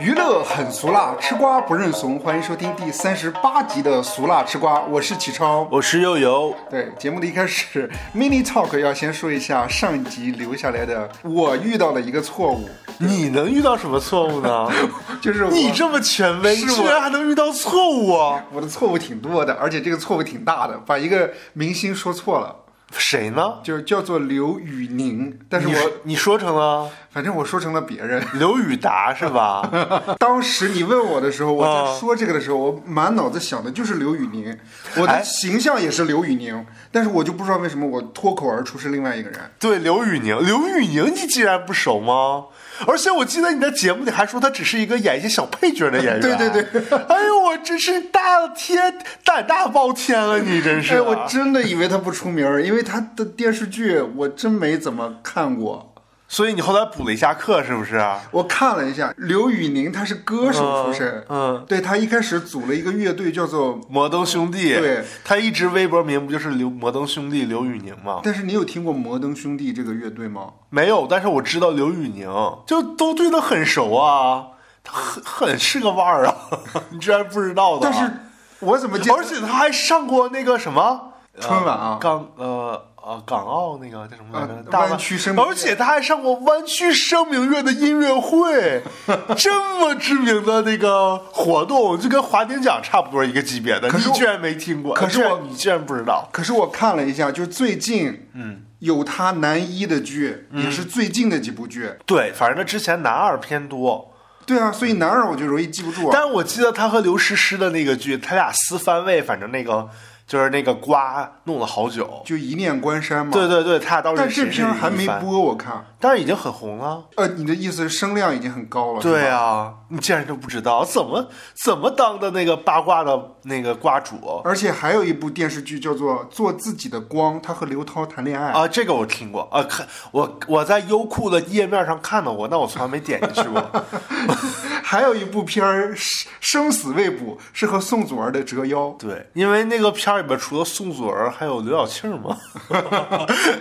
娱乐很俗辣，吃瓜不认怂。欢迎收听第三十八集的《俗辣吃瓜》，我是启超。我是悠悠。对，节目的一开始，mini talk 要先说一下上一集留下来的我遇到了一个错误，你能遇到什么错误呢？就是你这么权威，居然还能遇到错误啊？我的错误挺多的，而且这个错误挺大的，把一个明星说错了，谁呢？就是叫做刘宇宁，但是我你说成了反正我说成了别人。刘宇达是吧？当时你问我的时候，我啊在说这个的时候，我满脑子想的就是刘宇宁，我的哎形象也是刘宇宁，但是我就不知道为什么我脱口而出是另外一个人。对，刘宇宁，刘宇宁，你竟然不熟吗？而且我记得你在节目里还说他只是一个演一些小配角的演员。对 对对。哎呦，我真是大天胆大包天了，你真是。哎，我真的以为他不出名，因为他的电视剧我真没怎么看过。所以你后来补了一下课，是不是？我看了一下，刘宇宁他是歌手出身，嗯，对他一开始组了一个乐队叫做，摩登兄弟。对，他一直微博名不就是刘摩登兄弟刘宇宁吗？但是你有听过摩登兄弟这个乐队吗？没有，但是我知道刘宇宁，就都对他很熟啊，他很很是个腕儿啊，你居然不知道的啊？但是我怎么记得？而且他还上过那个什么春晚啊刚呃呃港澳那个叫什么来着？啊大湾区声明而且他还上过湾区声明月的音乐会，这么知名的那个活动，就跟华鼎奖差不多一个级别的，可是你居然没听过？可是我居你居然不知道？可是我看了一下，就最近，嗯，有他男一的剧，嗯也是最近的几部剧。对，反正他之前男二偏多。对啊，所以男二我就容易记不住啊。但是我记得他和刘诗诗的那个剧，他俩撕番位，反正那个就是那个瓜弄了好久。就一念关山嘛。对对对，他俩倒是但这谁片还没，播，我看。但是已经很红了。呃，你的意思是声量已经很高了？对，啊，你竟然都不知道，怎么怎么当的那个八卦的那个瓜主而且还有一部电视剧叫做《做自己的光》，他和刘涛谈恋爱。啊？这个我听过啊，看我我在优酷的页面上看到过，但我从来没点进去过。还有一部片儿《生生死未卜》，是和宋祖儿的《折腰》。对，因为那个片儿里边除了宋祖儿，还有刘晓庆嘛。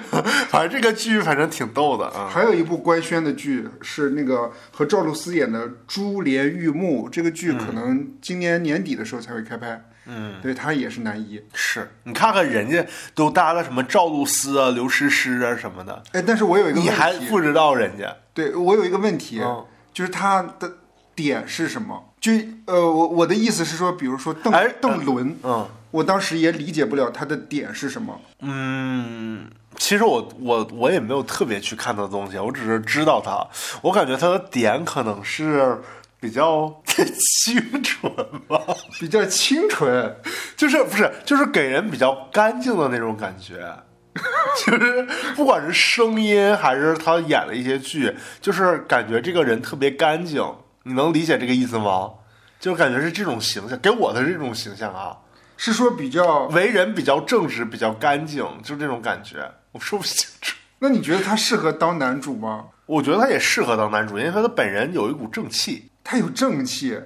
反正这个剧反正挺逗的啊。还有一部官宣的剧是那个和赵露思演的《珠帘玉幕》，这个剧可能今年年底的时候才会开拍。嗯，对他也是男一。是你看看人家都搭了什么赵露思啊、刘诗诗啊什么的，哎，但是我有一个你还，不知道人家？对我有一个问题，嗯就是他的点是什么？就呃，我我的意思是说，比如说邓、哎邓伦，嗯我当时也理解不了他的点是什么。嗯，其实我我我也没有特别去看他的东西，我只是知道他，我感觉他的点可能是比较 清纯吧，比较清纯，就是不是就是给人比较干净的那种感觉。就是不管是声音还是他演的一些剧，就是感觉这个人特别干净，你能理解这个意思吗？就感觉是这种形象，给我的这种形象啊，是说比较。为人比较正直，比较干净，就这种感觉，我说不清楚。那你觉得他适合当男主吗？我觉得他也适合当男主，因为他的本人有一股正气。他有正气，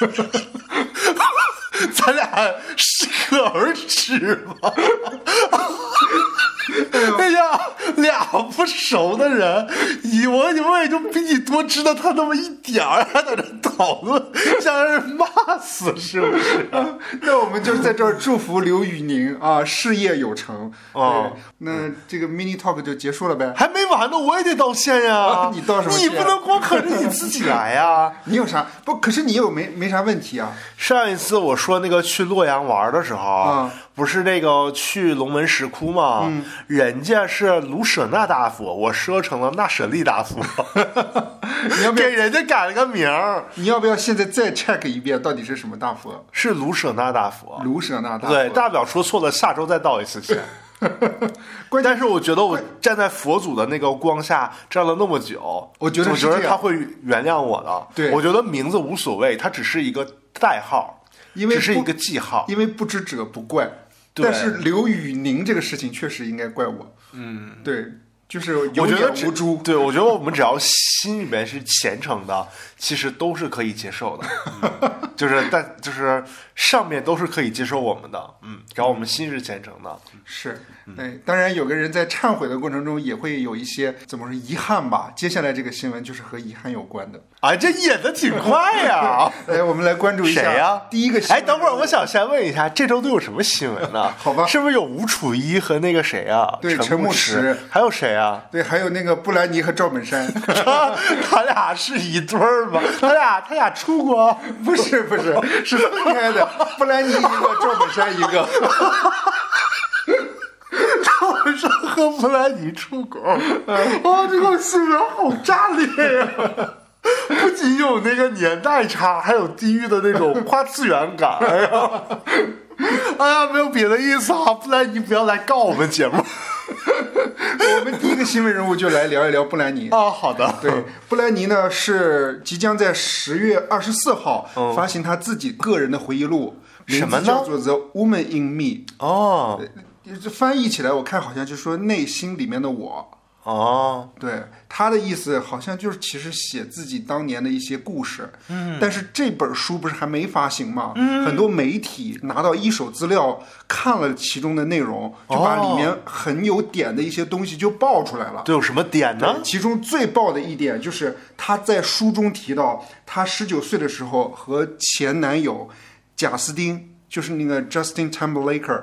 咱俩适可而止吧。哎呀，俩不熟的人，以我我也就比你多知道他那么一点儿，还在这讨论，想让人骂死是不是？那我们就在这儿祝福刘宇宁啊，事业有成。哦对，那这个 mini talk 就结束了呗。还没完呢，我也得道歉呀、啊 你道什么歉你不能光可着你自己来呀、你有啥不？可是你有没没啥问题啊？上一次我说那个去洛阳玩的时候，啊不是那个去龙门石窟吗？人家是卢舍那大佛，我说成了那舍利大佛，你要不要给人家改了个名儿，你要不要现在再 check 一遍到底是什么大佛？是卢舍那大佛。卢舍那大佛。对，大不了说错了，下周再道一次歉。但是我觉得我站在佛祖的那个光下站了那么久，我觉得我觉得他会原谅我的。对我觉得名字无所谓，它只是一个代号，因为只是一个记号。因为不知者不怪。对但是刘宇宁这个事情确实应该怪我。嗯，对，就是有我觉得只眼无珠。对我觉得我们只要心里面是虔诚的，其实都是可以接受的，嗯、就是但就是上面都是可以接受我们的，嗯，只要我们心是虔诚的，是，对，当然有个人在忏悔的过程中也会有一些怎么说遗憾吧。接下来这个新闻就是和遗憾有关的。啊，这演的挺快呀！哎，我们来关注一下谁呀？第一个新闻，哎，等会儿我想先问一下，这周都有什么新闻呢？好吧是不是有吴楚一和那个谁啊？对陈牧牧驰还有谁啊？对，还有那个布兰妮和赵本山，他他俩是一对儿吗？他俩他俩出国？不是不是，是分开的，布兰妮一个，赵本山一个。赵本山和布兰妮出国？哇，这个新闻好炸裂呀！不仅有那个年代差，还有地域的那种跨次元感。哎呀，哎呀，没有别的意思啊，布兰妮不要来告我们节目我们第一个新闻人物就来聊一聊布兰妮。啊。好的，对，布兰妮呢是即将在十月二十四号发行他自己个人的回忆录，名什么叫做《The Woman in Me 哦》。这翻译起来，我看好像就说内心里面的我。哦，对他的意思，好像就是其实写自己当年的一些故事。嗯，但是这本书不是还没发行吗？嗯，很多媒体拿到一手资料看了其中的内容，就把里面很有点的一些东西就爆出来了。这有什么点呢？其中最爆的一点就是他在书中提到，他十九岁的时候和前男友贾斯汀，就是那个 Justin Timberlake，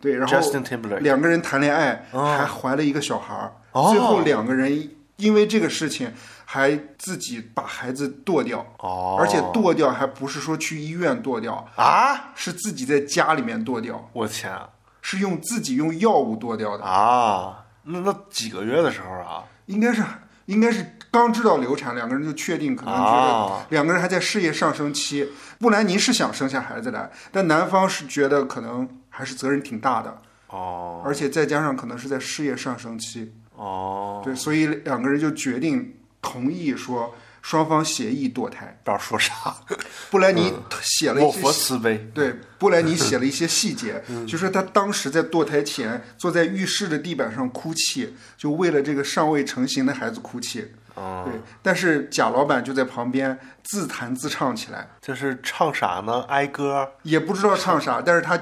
对，然后 Justin Timberlake 两个人谈恋爱，还怀了一个小孩儿。哦最后两个人因为这个事情还自己把孩子剁掉，哦而且剁掉还不是说去医院剁掉，啊！是自己在家里面剁掉，我天啊！是用自己用药物剁掉的。啊，那那几个月的时候啊？应该是应该是刚知道流产，两个人就确定可能觉得啊两个人还在事业上升期。布兰妮是想生下孩子来，但男方是觉得可能还是责任挺大的，哦而且再加上可能是在事业上升期，哦，对，所以两个人就决定同意说双方协议堕胎。不知道说啥，布莱尼写了一我些佛慈悲。对，布莱尼写了一些细节，就是他当时在堕胎前坐在浴室的地板上哭泣，就为了这个尚未成型的孩子哭泣。哦，对，但是贾老板就在旁边自弹自唱起来，这是唱啥呢？哀歌？也不知道唱啥，但是他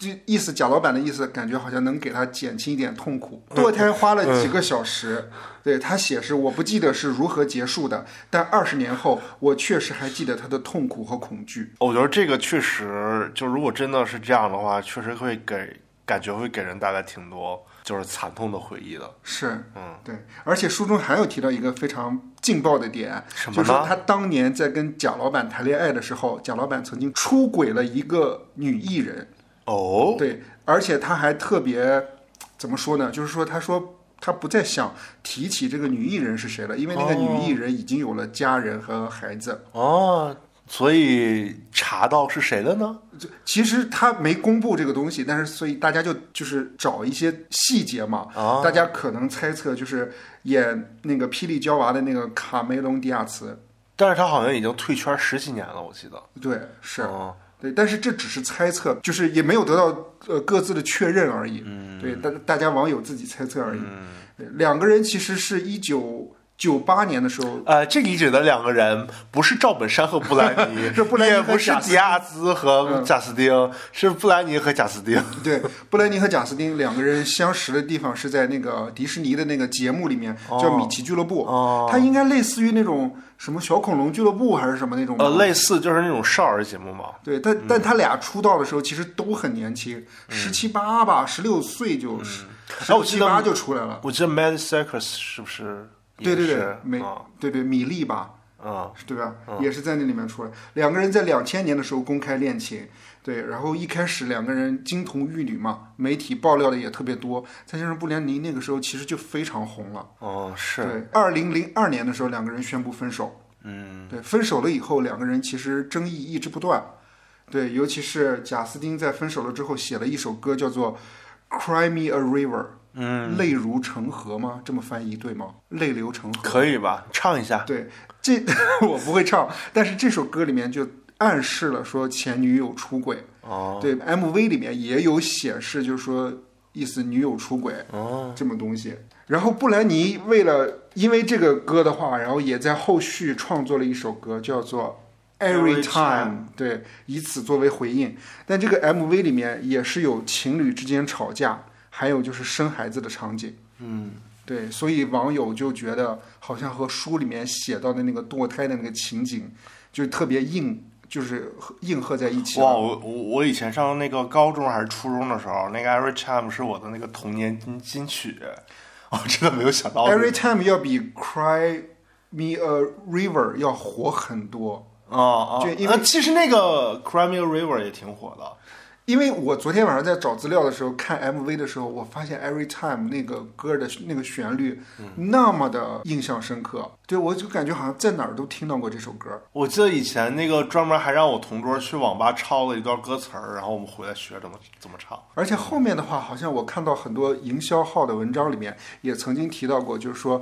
就就意思，贾老板的意思，感觉好像能给他减轻一点痛苦。堕胎花了几个小时，对他写是我不记得是如何结束的，但二十年后，我确实还记得他的痛苦和恐惧。我觉得这个确实，就如果真的是这样的话，确实会给感觉会给人带来挺多就是惨痛的回忆的。是，嗯，对，而且书中还有提到一个非常劲爆的点，什么就是他当年在跟贾老板谈恋爱的时候，贾老板曾经出轨了一个女艺人，哦，对，而且他还特别怎么说呢？就是说，他说他不再想提起这个女艺人是谁了，因为那个女艺人已经有了家人和孩子。哦，所以查到是谁了呢？其实他没公布这个东西，但是所以大家就就是找一些细节嘛，啊大家可能猜测就是演那个霹雳娇娃的那个卡梅隆迪亚茨，但是他好像已经退圈十几年了，我记得。对，是。哦对，但是这只是猜测，就是也没有得到呃各自的确认而已。嗯，对，大大家网友自己猜测而已。对，两个人其实是一九九八年的时候，呃，这里指的两个人不是赵本山和布兰妮，是布兰妮也不是迪亚兹和贾斯汀，是布兰妮和贾斯汀。对，布兰妮和贾斯汀两个人相识的地方是在那个迪士尼的那个节目里面，叫米奇俱乐部。哦它应该类似于那种什么小恐龙俱乐部还是什么那种。呃，类似就是那种少儿节目嘛。对，但但他俩出道的时候其实都很年轻，十七八吧，十六岁就十七八就出来了。我记得 Mad Circus 是不是？对对对，美啊对对米粒吧，啊对吧？也是在那里面出来。两个人在两千年的时候公开恋情，对，然后一开始两个人金童玉女嘛，媒体爆料的也特别多。再加上布兰妮那个时候其实就非常红了。哦是对，二零零二年的时候，两个人宣布分手。嗯对，分手了以后，两个人其实争议一直不断。对，尤其是贾斯汀在分手了之后写了一首歌，叫做《Cry Me a River》，嗯，泪如成河吗？这么翻译对吗？泪流成河。可以吧？唱一下。对，这 我不会唱，但是这首歌里面就暗示了说前女友出轨。哦对，MV 里面也有显示，就是说意思女友出轨哦这么东西。然后布兰妮为了因为这个歌的话，然后也在后续创作了一首歌，叫做。Every Every time，对，以此作为回应。但这个 MV 里面也是有情侣之间吵架，还有就是生孩子的场景。嗯，对，所以网友就觉得好像和书里面写到的那个堕胎的那个情景，就特别硬，就是应和在一起。哇，我我我以前上那个高中还是初中的时候，那个 Every Time 是我的那个童年金金曲，我真的没有想到。Every time 要比 Cry Me a River 要火很多。啊啊！就因为呃其实那个 Cry Me a River 也挺火的。因为我昨天晚上在找资料的时候看 MV 的时候，我发现 Every Time 那个歌的那个旋律那么的印象深刻，对我就感觉好像在哪儿都听到过这首歌。我记得以前那个专门还让我同桌去网吧抄了一段歌词儿，然后我们回来学怎么怎么唱。而且后面的话，好像我看到很多营销号的文章里面也曾经提到过，就是说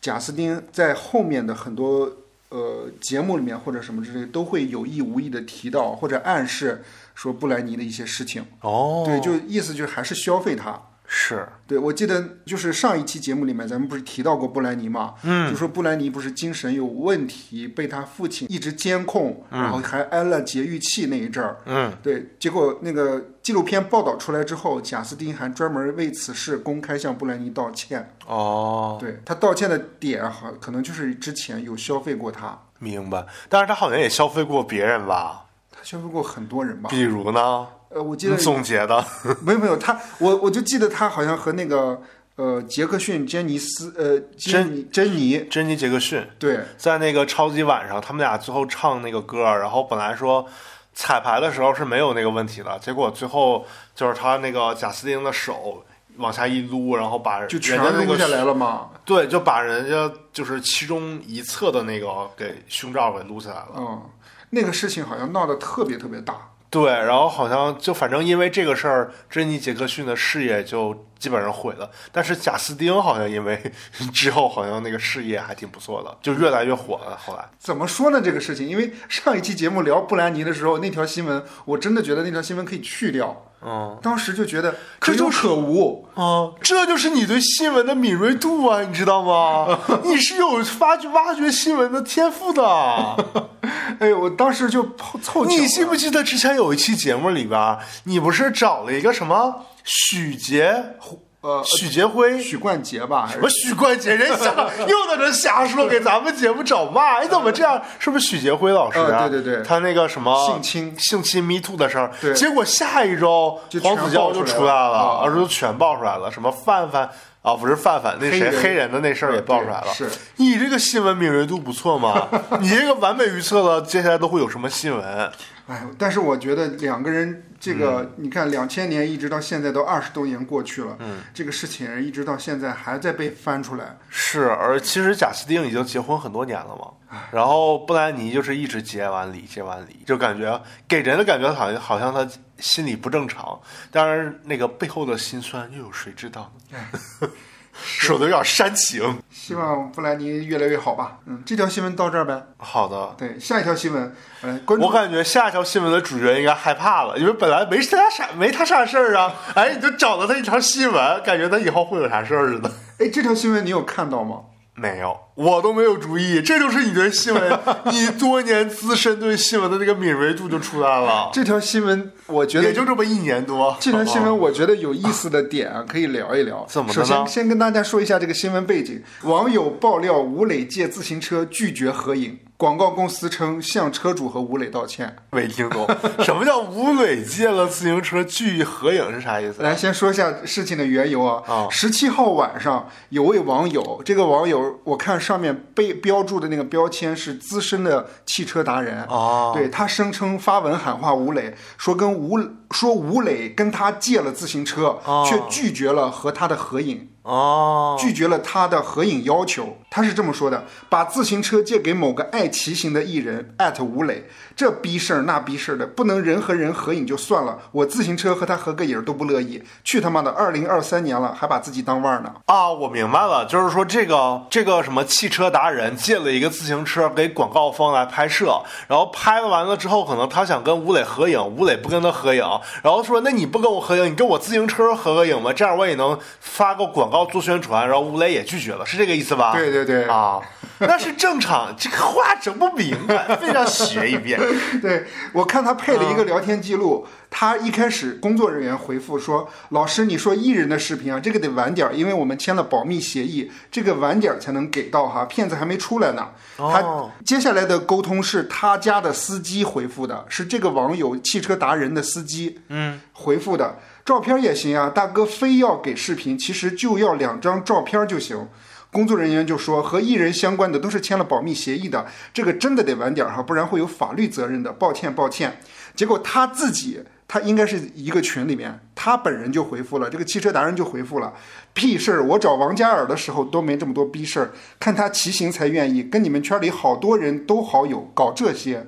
贾斯汀在后面的很多呃节目里面或者什么之类，都会有意无意的提到或者暗示说布莱尼的一些事情。哦对，就意思就是还是消费他。是对，我记得就是上一期节目里面，咱们不是提到过布兰妮嘛？嗯，就说布兰妮不是精神有问题，被他父亲一直监控，然后还安了节育器那一阵儿。嗯，对，结果那个纪录片报道出来之后，贾斯汀还专门为此事公开向布兰妮道歉。哦，对他道歉的点，好可能就是之前有消费过他，明白。但是他好像也消费过别人吧？他消费过很多人吧？比如呢？呃，我记你得总结的 没有没有他，我我就记得他好像和那个呃杰克逊、詹尼斯呃珍妮珍妮珍妮杰克逊对。在那个超级晚上，他们俩最后唱那个歌，然后本来说彩排的时候是没有那个问题的，结果最后就是他那个贾斯汀的手往下一撸，然后把就全人家那个撸下来了嘛。对，就把人家就是其中一侧的那个给胸罩给撸下来了。嗯，那个事情好像闹得特别特别大。对，然后好像就反正因为这个事儿，珍妮杰克逊的事业就基本上毁了。但是贾斯汀好像因为 之后好像那个事业还挺不错的，就越来越火了。后来怎么说呢？这个事情，因为上一期节目聊布兰妮的时候，那条新闻我真的觉得那条新闻可以去掉。嗯，当时就觉得可有可无。啊，这就是你对新闻的敏锐度啊，你知道吗？你是有发掘挖掘新闻的天赋的。哎，我当时就凑你记不记得之前有一期节目里边，你不是找了一个什么许杰呃许杰辉许冠杰吧？什么许冠杰？人瞎 又在这瞎说，给咱们节目找骂！你怎么这样？是不是许杰辉老师啊？呃对对对他那个什么性侵性侵 Me Too 的事儿，结果下一周黄子佼就出来了，爆出来了而且都全爆出来了，什么范范。啊，不是范范，那谁黑人的那事儿也爆出来了。是你这个新闻敏锐度不错嘛？你这个完美预测了接下来都会有什么新闻。哎，但是我觉得两个人这个，你看两千年一直到现在都二十多年过去了，嗯，这个事情一直到现在还在被翻出来。是，而其实贾斯汀已经结婚很多年了嘛，然后布兰妮就是一直结完离，结完离，就感觉给人的感觉好像好像他心理不正常，当然那个背后的辛酸又有谁知道呢？说的有点煽情。希望布兰妮越来越好吧。嗯，这条新闻到这儿呗。好的，对，下一条新闻，呃，关注我感觉下一条新闻的主角应该害怕了，因为本来没他啥没他啥事儿啊，哎，你就找了他一条新闻，感觉他以后会有啥事儿似的。哎，这条新闻你有看到吗？没有，我都没有注意，这就是你对新闻，你多年资深对新闻的那个敏锐度就出来了。这条新闻我觉得也就这么一年多。这条新闻我觉得有意思的点啊，可以聊一聊。怎么首先，先跟大家说一下这个新闻背景。网友爆料，吴磊借自行车拒绝合影，广告公司称向车主和吴磊道歉。没听懂 什么叫吴磊借了自行车拒合影是啥意思？来，先说一下事情的缘由啊啊。十七号晚上，有位网友，这个网友我看上面被标注的那个标签是资深的汽车达人。哦，对他声称发文喊话吴磊，说跟吴说吴磊跟他借了自行车，哦却拒绝了和他的合影。哦，拒绝了他的合影要求。他是这么说的：把自行车借给某个爱骑行的艺人，艾特吴磊，这逼事儿那逼事儿的，不能人和人合影就算了，我自行车和他合个影都不乐意。去他妈的，二零二三年了，还把自己当腕儿呢。啊，我明白了，就是说这个这个什么汽车达人借了一个自行车给广告方来拍摄，然后拍完了之后，可能他想跟吴磊合影，吴磊不跟他合影，然后说那你不跟我合影，你跟我自行车合个影吧，这样我也能发个广告告做宣传，然后吴磊也拒绝了，是这个意思吧？对对对啊，那是正常，这个话整不明白，非要学一遍。对我看他配了一个聊天记录，他一开始工作人员回复说：“老师，你说艺人的视频啊，这个得晚点儿，因为我们签了保密协议，这个晚点儿才能给到哈，骗子还没出来呢。”他哦接下来的沟通是他家的司机回复的，是这个网友汽车达人的司机嗯回复的，照片也行啊，大哥非要给视频，其实就要两张照片就行。工作人员就说，和艺人相关的都是签了保密协议的，这个真的得晚点儿哈，不然会有法律责任的。抱歉，抱歉。结果他自己，他应该是一个群里面，他本人就回复了，这个汽车达人就回复了，屁事儿！我找王嘉尔的时候都没这么多逼事儿，看他骑行才愿意，跟你们圈里好多人都好友，搞这些。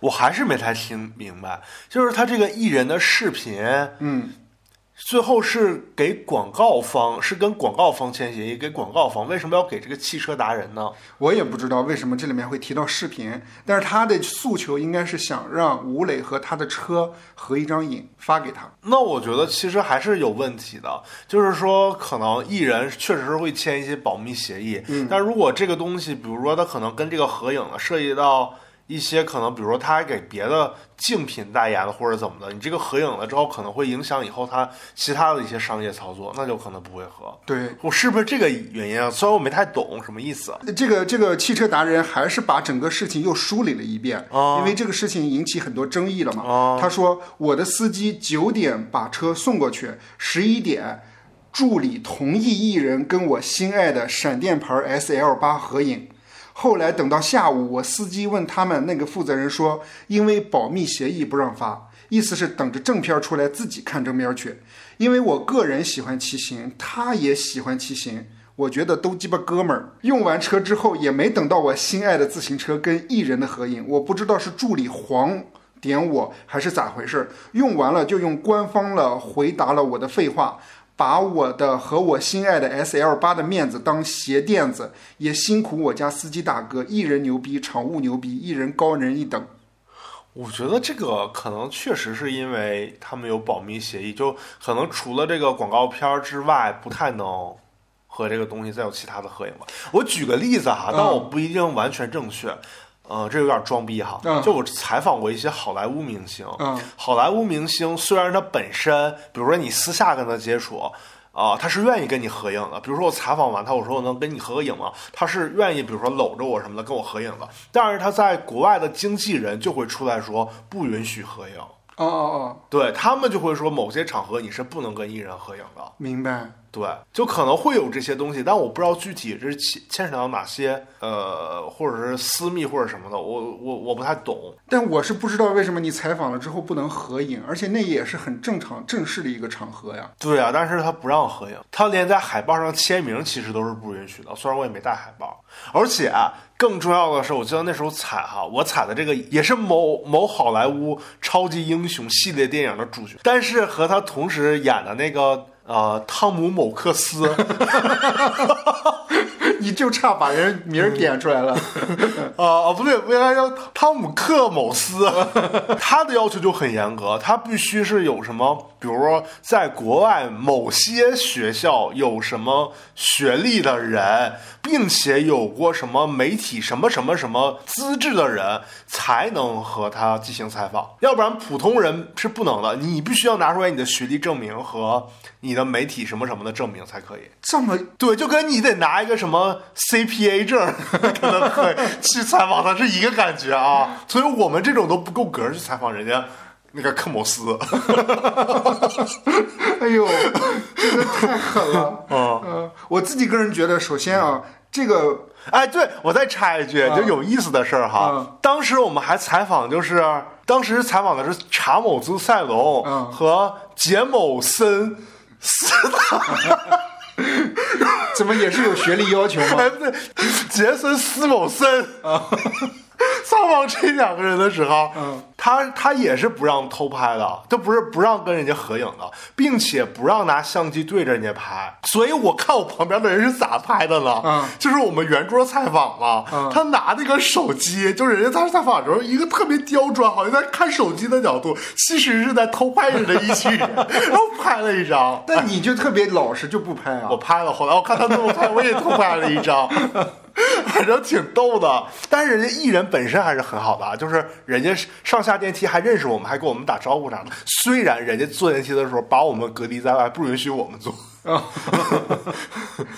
我还是没太听明白，就是他这个艺人的视频，嗯，最后是给广告方，是跟广告方签协议，给广告方为什么要给这个汽车达人呢？我也不知道为什么这里面会提到视频，但是他的诉求应该是想让吴磊和他的车合一张影发给他。那我觉得其实还是有问题的，就是说可能艺人确实是会签一些保密协议，嗯但如果这个东西，比如说他可能跟这个合影了涉及到一些可能，比如说他还给别的竞品代言了或者怎么的，你这个合影了之后可能会影响以后他其他的一些商业操作，那就可能不会合。对，我是不是这个原因啊？虽然我没太懂什么意思。这个这个汽车达人还是把整个事情又梳理了一遍，哦因为这个事情引起很多争议了嘛。哦他说我的司机九点把车送过去，十一点助理同意艺人跟我心爱的闪电牌 S L 八合影。后来等到下午，我司机问他们那个负责人说，因为保密协议不让发，意思是等着正片出来自己看正片去。因为我个人喜欢骑行，他也喜欢骑行，我觉得都鸡巴哥们儿。用完车之后，也没等到我心爱的自行车跟艺人的合影，我不知道是助理黄点我还是咋回事。用完了就用官方了回答了我的废话。把我的和我心爱的 S L 八的面子当鞋垫子，也辛苦我家司机大哥，一人牛逼，场务牛逼，一人高人一等。我觉得这个可能确实是因为他们有保密协议，就可能除了这个广告片之外，不太能和这个东西再有其他的合影吧。我举个例子哈，但我不一定完全正确。呃，这有点装逼哈。嗯就我采访过一些好莱坞明星，嗯好莱坞明星虽然他本身，比如说你私下跟他接触，啊、他是愿意跟你合影的。比如说我采访完他，我说我能跟你合个影吗？他是愿意，比如说搂着我什么的跟我合影的。但是他在国外的经纪人就会出来说不允许合影，哦哦哦，对他们就会说某些场合你是不能跟艺人合影的。明白。对，就可能会有这些东西，但我不知道具体这是牵牵扯到哪些呃，或者是私密或者什么的，我我我不太懂。但我是不知道为什么你采访了之后不能合影，而且那也是很正常正式的一个场合呀。对啊，但是他不让合影，他连在海报上签名其实都是不允许的。虽然我也没带海报，而且啊，更重要的是，我记得那时候采哈，我采的这个也是某某好莱坞超级英雄系列电影的主角，但是和他同时演的那个呃汤姆某克斯，你就差把人名儿点出来了。啊啊，不对，不应该叫汤姆克某斯，他的要求就很严格，他必须是有什么，比如说在国外某些学校有什么学历的人，并且有过什么媒体什么什么什么资质的人，才能和他进行采访，要不然普通人是不能的。你必须要拿出来你的学历证明和你的媒体什么什么的证明才可以。这么对，就跟你得拿一个什么 CPA 证，可能可以去采访他是一个感觉啊。所以我们这种都不够格去采访人家那个科莫斯。哎呦，真的太狠了。嗯，呃，我自己个人觉得，首先啊，这个哎，对我再插一句，就有意思的事儿哈。嗯当时我们还采访，就是当时采访的是查某兹塞隆嗯和杰某森斯坦。怎么也是有学历要求吗？哎，不对，杰森斯某森。撒网这两个人的时候，嗯，他他也是不让偷拍的，他不是不让跟人家合影的，并且不让拿相机对着人家拍。所以我看我旁边的人是咋拍的呢？嗯就是我们圆桌采访嘛，嗯他拿那个手机，就是人家在采访的时候，一个特别刁钻，好像在看手机的角度，其实是在偷拍人的一群人，然后拍了一张。但你就特别老实，就不拍啊我。拍了，后来我看他那么拍，我也偷拍了一张，反正挺逗的。但是人家艺人本身还是很好的啊，就是人家上下电梯还认识我们，还跟我们打招呼啥的。虽然人家坐电梯的时候把我们隔离在外，不允许我们坐，啊，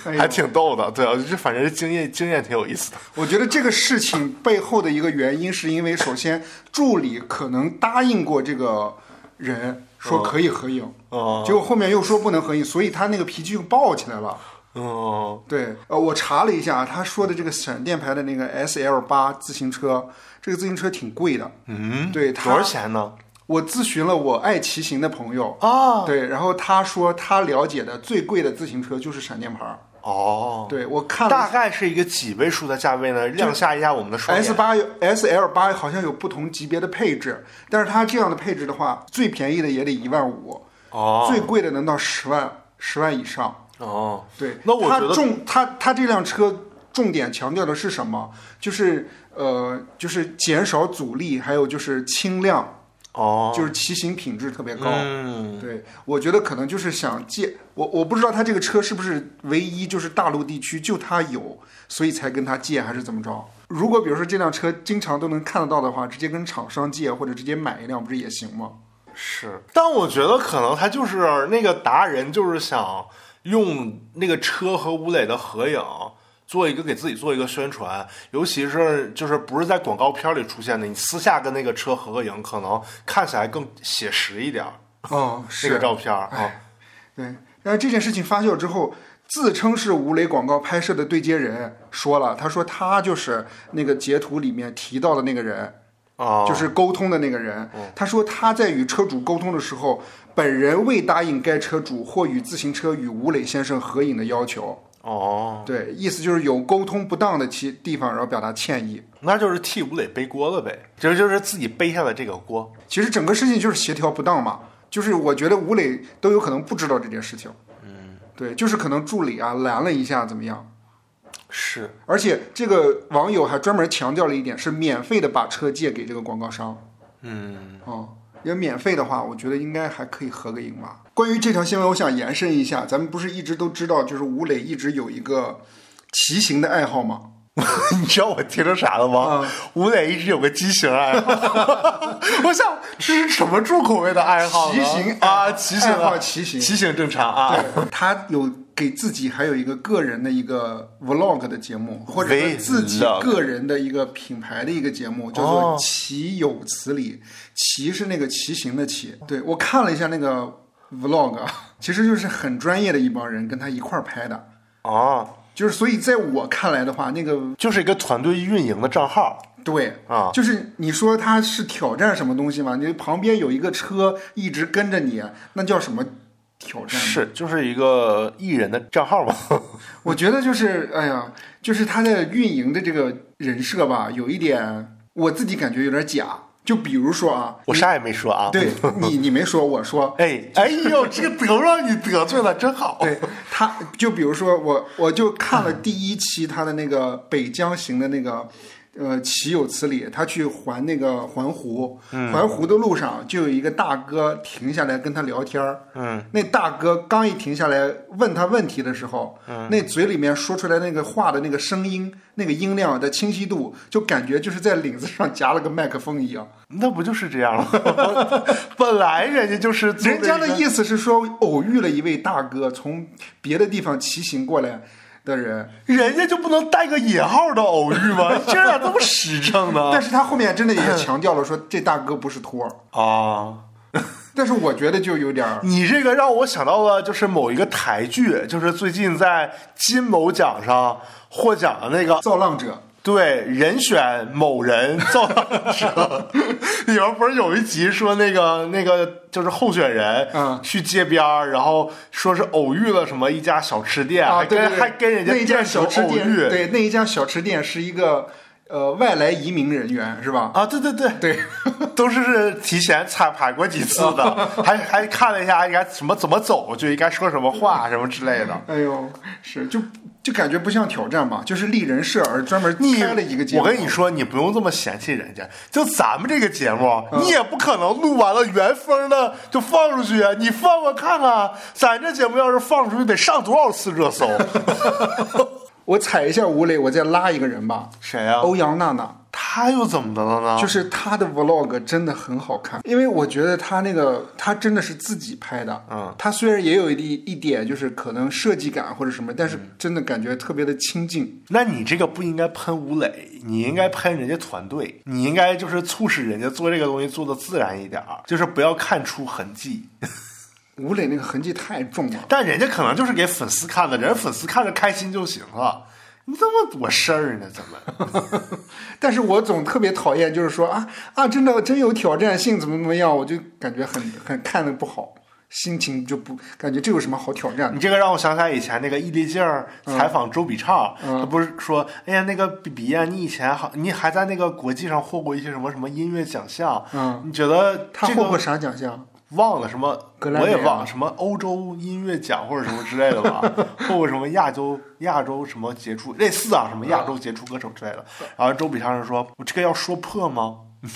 哎呦还挺逗的。对啊，这反正经验经验挺有意思的。我觉得这个事情背后的一个原因，是因为首先助理可能答应过这个人说可以合影，嗯结果后面又说不能合影，所以他那个脾气又爆起来了。嗯，对，呃，我查了一下，他说的这个闪电牌的那个 S L 八自行车，这个自行车挺贵的。嗯，对，多少钱呢？我咨询了我爱骑行的朋友，啊，对，然后他说他了解的最贵的自行车就是闪电牌儿。哦，对我看了大概是一个几位数的价位呢？亮瞎一下我们的双眼。S 八有 S L 八好像有不同级别的配置，但是它这样的配置的话，最便宜的也得一万五，哦最贵的能到十万十万以上。哦，对，那我觉得它重他他这辆车重点强调的是什么？就是呃，就是减少阻力，还有就是轻量，哦，就是骑行品质特别高。嗯，对，我觉得可能就是想借我，我不知道他这个车是不是唯一，就是大陆地区就他有，所以才跟他借，还是怎么着？如果比如说这辆车经常都能看得到的话，直接跟厂商借或者直接买一辆，不是也行吗？是，但我觉得可能他就是那个达人，就是想用那个车和吴磊的合影。做一个给自己做一个宣传，尤其是就是不是在广告片里出现的，你私下跟那个车合个影，可能看起来更写实一点儿。哦，那个照片啊，哎对。但是这件事情发酵之后，自称是吴磊广告拍摄的对接人说了，他说他就是那个截图里面提到的那个人，啊，就是沟通的那个人。嗯他说他在与车主沟通的时候，本人未答应该车主或与自行车与吴磊先生合影的要求。哦，对，意思就是有沟通不当的其地方，然后表达歉意。那就是替吴磊背锅了呗，这就是自己背下了这个锅。其实整个事情就是协调不当嘛，就是我觉得吴磊都有可能不知道这件事情。嗯，对，就是可能助理啊拦了一下怎么样。是，而且这个网友还专门强调了一点，是免费的把车借给这个广告商。嗯，哦，要免费的话，我觉得应该还可以合个影吧。关于这条新闻，我想延伸一下，咱们不是一直都知道，就是吴磊一直有一个骑行的爱好吗？你知道我听成啥了吗？啊吴磊一直有个畸形爱好，我想 这是什么重口味的爱好？骑行啊，骑行爱啊好骑行骑行正常啊。对，他有给自己还有一个个人的一个 vlog 的节目，或者说自己个人的一个品牌的一个节目，叫做哦“骑有此理”。骑是那个骑行的骑。对我看了一下那个 vlog，啊其实就是很专业的一帮人跟他一块儿拍的。啊，就是所以在我看来的话，那个就是一个团队运营的账号对啊。就是你说他是挑战什么东西吗？你旁边有一个车一直跟着你，那叫什么挑战？是，就是一个艺人的账号吧。我觉得就是，哎呀，就是他的运营的这个人设吧，有一点我自己感觉有点假。就比如说啊，我啥也没说啊。对你你没说，我说，哎哎呦，这个得让你得罪了，真好。对他，就比如说我我就看了第一期他的那个北疆行的那个。呃，岂有此理！他去环那个环湖，环湖的路上就有一个大哥停下来跟他聊天儿。嗯，那大哥刚一停下来问他问题的时候，那嘴里面说出来那个话的那个声音、那个音量的清晰度，就感觉就是在领子上夹了个麦克风一样。那不就是这样吗？本来人家就是人家的意思是说，偶遇了一位大哥从别的地方骑行过来的人，人家就不能带个引号的偶遇吗？你这咋这么实诚呢？但是他后面真的也强调了说 这大哥不是托儿。啊，但是我觉得就有点儿，你这个让我想到了，就是某一个台剧，就是最近在金某奖上获奖的那个，造浪者。对，人选某人造浪者，里面不是有一集说那个那个就是候选人，嗯去街边儿，然后说是偶遇了什么一家小吃店，啊，还跟对还跟人家那一家小吃店，偶遇，对那一家小吃店是一个呃外来移民人员是吧？啊，对对对。对，都是提前彩排过几次的，还还看了一下应该什么怎么走就，应该说什么话什么之类的。哎呦，是就就感觉不像挑战吧，就是立人设而专门开了一个节目。我跟你说，你不用这么嫌弃人家，就咱们这个节目，你也不可能录完了原封的就放出去啊！你放放看看，咱这节目要是放出去，得上多少次热搜？我踩一下吴磊，我再拉一个人吧，谁啊、欧阳娜娜。他又怎么的了呢？就是他的 vlog 真的很好看，因为我觉得他那个他真的是自己拍的，嗯，他虽然也有一一点就是可能设计感或者什么，但是真的感觉特别的亲近。那你这个不应该喷吴磊，你应该喷人家团队，你应该就是促使人家做这个东西做的自然一点儿，就是不要看出痕迹。吴磊那个痕迹太重了，但人家可能就是给粉丝看的，人家粉丝看着开心就行了。你这么多事儿呢？怎么？但是我总特别讨厌，就是说啊啊，真的真有挑战性，怎么怎么样，我就感觉很很看的不好，心情就不感觉这有什么好挑战的？你这个让我想起来以前那个易立竞采访周笔畅，嗯他不是说，哎呀，那个比比呀，你以前好，你还在那个国际上获过一些什么什么音乐奖项，嗯，你觉得这个他获过啥奖项？忘了什么？我也忘了什么欧洲音乐奖或者什么之类的吧，或者什么亚洲亚洲什么杰出类似啊，什么亚洲杰出歌手之类的。然后周笔畅就说：“我这个要说破吗？”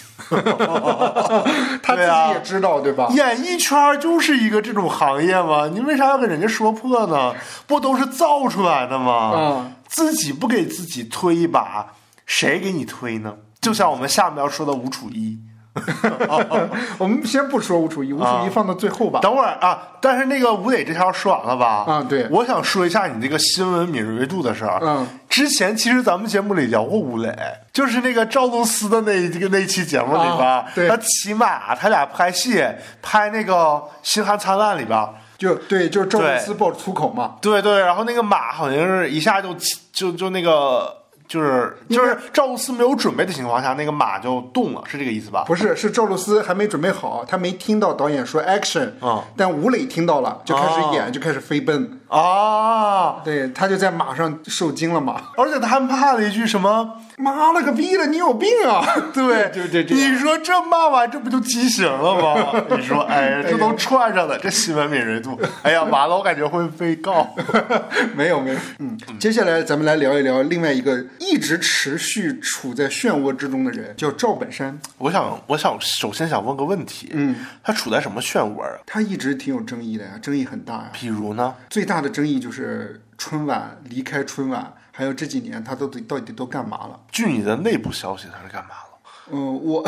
他自己也知道，对吧？演艺圈就是一个这种行业嘛，你为啥要跟人家说破呢？不都是造出来的吗？嗯自己不给自己推一把，谁给你推呢？就像我们下面要说的吴楚一，我们先不说吴楚一，吴楚啊一放到最后吧。等会儿啊，但是那个吴磊这条说完了吧？啊对我想说一下你这个新闻敏锐度的事儿。嗯，之前其实咱们节目里聊过吴磊，就是那个赵露思的那这个那期节目里边，啊对他骑马，他俩拍戏，拍那个《星汉灿烂》里边。就对，就是赵露对思爆粗口嘛。对对，然后那个马好像是一下就就就那个就是就是赵露思没有准备的情况下，那个马就动了，是这个意思吧？不是，是赵露思还没准备好，她没听到导演说 action，嗯。但吴磊听到了，就开始演，哦。就开始飞奔，啊！对，他就在马上受惊了嘛。而且他还骂了一句什么？妈了个逼的，你有病啊！对，就这这样你说这骂完，这不就畸形了吗？你说，哎，这都串上了，这新闻敏锐度，哎呀，完了，我感觉会被告。没有没有，嗯，接下来咱们来聊一聊另外一个一直持续处在漩涡之中的人，叫赵本山。我想，我想首先想问个问题，嗯，他处在什么漩涡啊？他一直挺有争议的呀，争议很大呀。比如呢？最大的争议就是春晚离开春晚，还有这几年他都得到底都干嘛了？据你的内部消息，他是干嘛了？嗯，我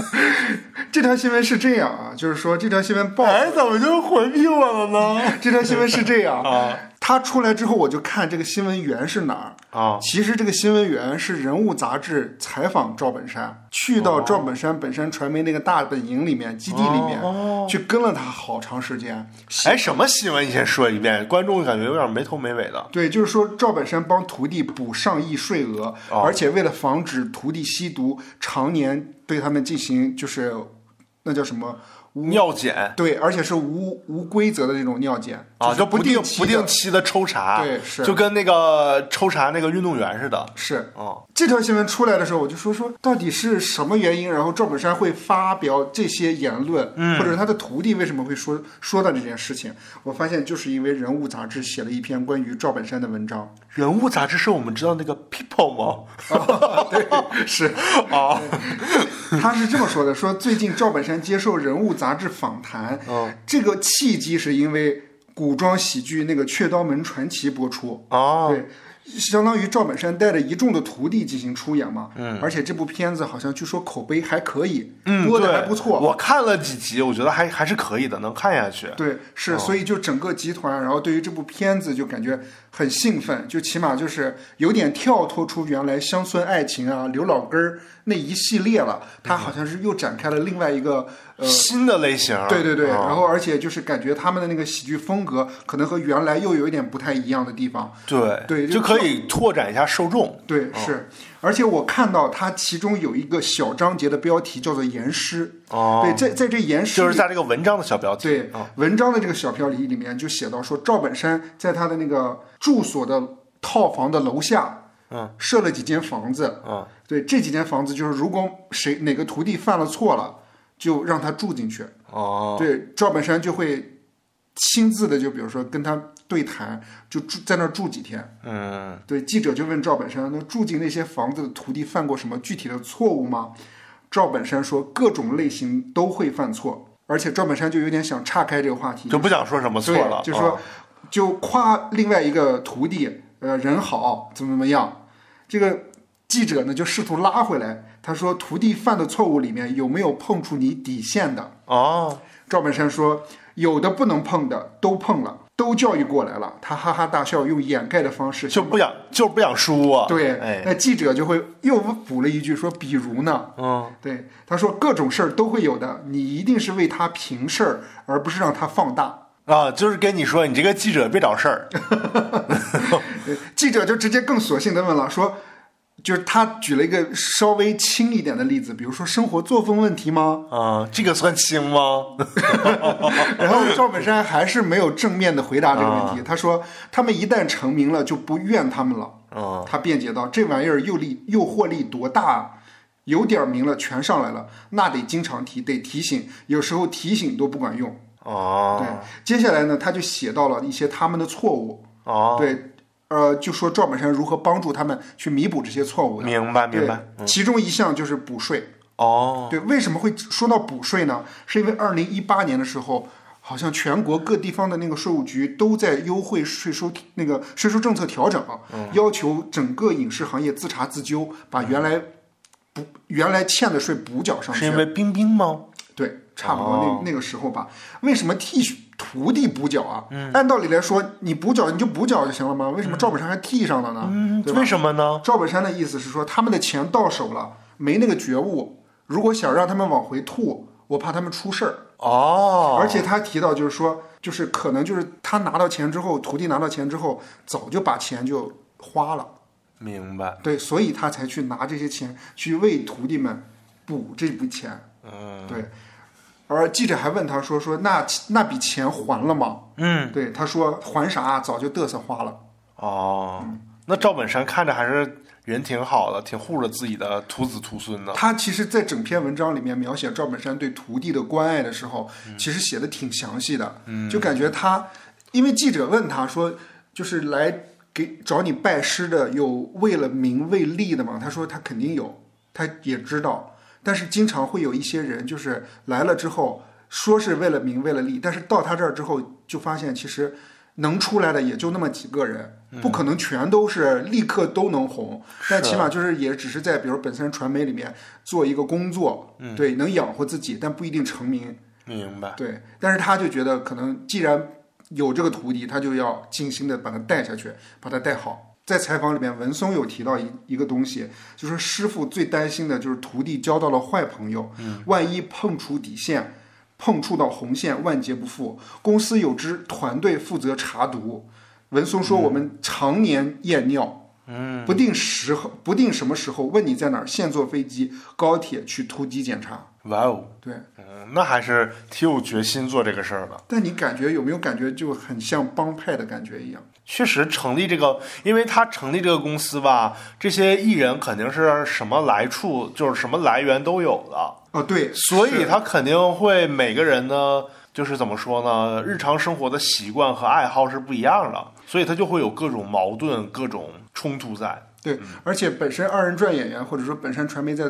这条新闻是这样啊，就是说这条新闻报哎，怎么就回避我了呢？这条新闻是这样啊，他出来之后我就看这个新闻源是哪儿。啊，其实这个新闻源是人物杂志采访赵本山，去到赵本山本山传媒那个大本营里面、基地里面，哦去跟了他好长时间。哎，什么新闻？你先说一遍，观众感觉有点没头没尾的。对，就是说赵本山帮徒弟补上亿税额，哦而且为了防止徒弟吸毒，常年对他们进行就是那叫什么？尿检对，而且是无无规则的那种尿检啊，是就不定不定期的抽查，对是就跟那个抽查那个运动员似的。是。哦，这条新闻出来的时候，我就说说到底是什么原因，然后赵本山会发表这些言论，嗯。或者是他的徒弟为什么会说说到这件事情？我发现就是因为人物杂志写了一篇关于赵本山的文章，人物杂志是我们知道那个 People 吗？对，是啊，他是这么说的：说最近赵本山接受人物杂志访谈，嗯这个契机是因为古装喜剧那个《雀刀门传奇》播出，哦，对，相当于赵本山带着一众的徒弟进行出演嘛。嗯，而且这部片子好像据说口碑还可以，嗯，播的还不错。我看了几集，我觉得还还是可以的，能看下去。对，是，所以就整个集团，然后对于这部片子就感觉很兴奋，就起码就是有点跳脱出原来乡村爱情啊、刘老根儿那一系列了，他好像是又展开了另外一个呃。新的类型，对对对，啊然后而且就是感觉他们的那个喜剧风格可能和原来又有一点不太一样的地方。对对就就可以拓展一下受众。对，是，而且我看到它其中有一个小章节的标题叫做“言师”。哦，对，在在这言师就是在这个文章的小标题。对啊，文章的这个小标题里面就写到说，赵本山在他的那个住所的套房的楼下嗯，设了几间房子，嗯，对，这几间房子就是如果谁哪个徒弟犯了错了，就让他住进去，哦，对，赵本山就会亲自的就比如说跟他对谈，就住在那儿住几天。嗯，对，记者就问赵本山，那住进那些房子的徒弟犯过什么具体的错误吗？赵本山说，各种类型都会犯错，而且赵本山就有点想岔开这个话题，就不想说什么错了，就说啊就夸另外一个徒弟，呃，人好，怎么怎么样。这个记者呢就试图拉回来，他说徒弟犯的错误里面有没有碰触你底线的？哦，赵本山说有的不能碰的都碰了，都教育过来了。他哈哈大笑，用掩盖的方式就不想就不想输啊，对，哎，那记者就会又补了一句说，比如呢？嗯，对，他说各种事儿都会有的，你一定是为他平事儿，而不是让他放大。啊，就是跟你说，你这个记者别找事儿，记者就直接更索性的问了，说，就是他举了一个稍微轻一点的例子，比如说生活作风问题吗？啊，这个算轻吗？然后赵本山还是没有正面的回答这个问题，他说他们一旦成名了，就不怨他们了。啊，他辩解道：“这玩意儿诱力诱惑力多大啊！有点名了，全上来了，那得经常提，得提醒，有时候提醒都不管用。哦，对，接下来呢，他就写到了一些他们的错误，哦，对，呃，就说赵本山如何帮助他们去弥补这些错误的。明白明白，，其中一项就是补税。哦，对，为什么会说到补税呢？是因为二零一八年的时候，好像全国各地方的那个税务局都在优惠税收那个税收政策调整，要求整个影视行业自查自纠，把原来不原来欠的税补缴上去是因。为冰冰吗？对，差不多那、哦那个时候吧。为什么替徒弟补缴啊？按道理来说，你补缴你就补缴就行了吗？为什么赵本山还替上了呢？嗯，为什么呢？赵本山的意思是说，他们的钱到手了，没那个觉悟。如果想让他们往回吐，我怕他们出事儿。哦，而且他提到，就是说，就是可能就是他拿到钱之后，徒弟拿到钱之后，早就把钱就花了，明白，对，所以他才去拿这些钱去为徒弟们补这笔钱。嗯，对。而记者还问他说：“说那那笔钱还了吗？”嗯，对，他说：“还啥？早就嘚瑟花了。”哦，那赵本山看着还是人挺好的，挺护着自己的徒子徒孙的。他其实，在整篇文章里面描写赵本山对徒弟的关爱的时候，其实写的挺详细的，嗯就感觉他，因为记者问他说，就是来给找你拜师的，有为了名为利的吗？他说他肯定有，他也知道，但是经常会有一些人，就是来了之后说是为了名为了利，但是到他这儿之后，就发现其实。能出来的也就那么几个人，不可能全都是立刻都能红，但起码就是也只是在比如本身传媒里面做一个工作，对，能养活自己，但不一定成名，明白，对。但是他就觉得可能既然有这个徒弟，他就要尽心的把他带下去，把他带好。在采访里面，文松有提到一一个东西，就是师傅最担心的就是徒弟交到了坏朋友，万一碰触底线。碰触到红线，万劫不复。公司有支团队负责查毒。文松说：“我们常年验尿，嗯，不定时候，不定什么时候问你在哪儿，现坐飞机、高铁去突击检查。哇哦，对，嗯，那还是挺有决心做这个事儿的。但你感觉有没有感觉就很像帮派的感觉一样？确实成立这个，因为他成立这个公司吧，这些艺人肯定是什么来处，就是什么来源都有的，哦，对，所以他肯定会每个人呢，就是怎么说呢，日常生活的习惯和爱好是不一样的，所以他就会有各种矛盾、各种冲突在。对，而且本身二人转演员或者说本身传媒在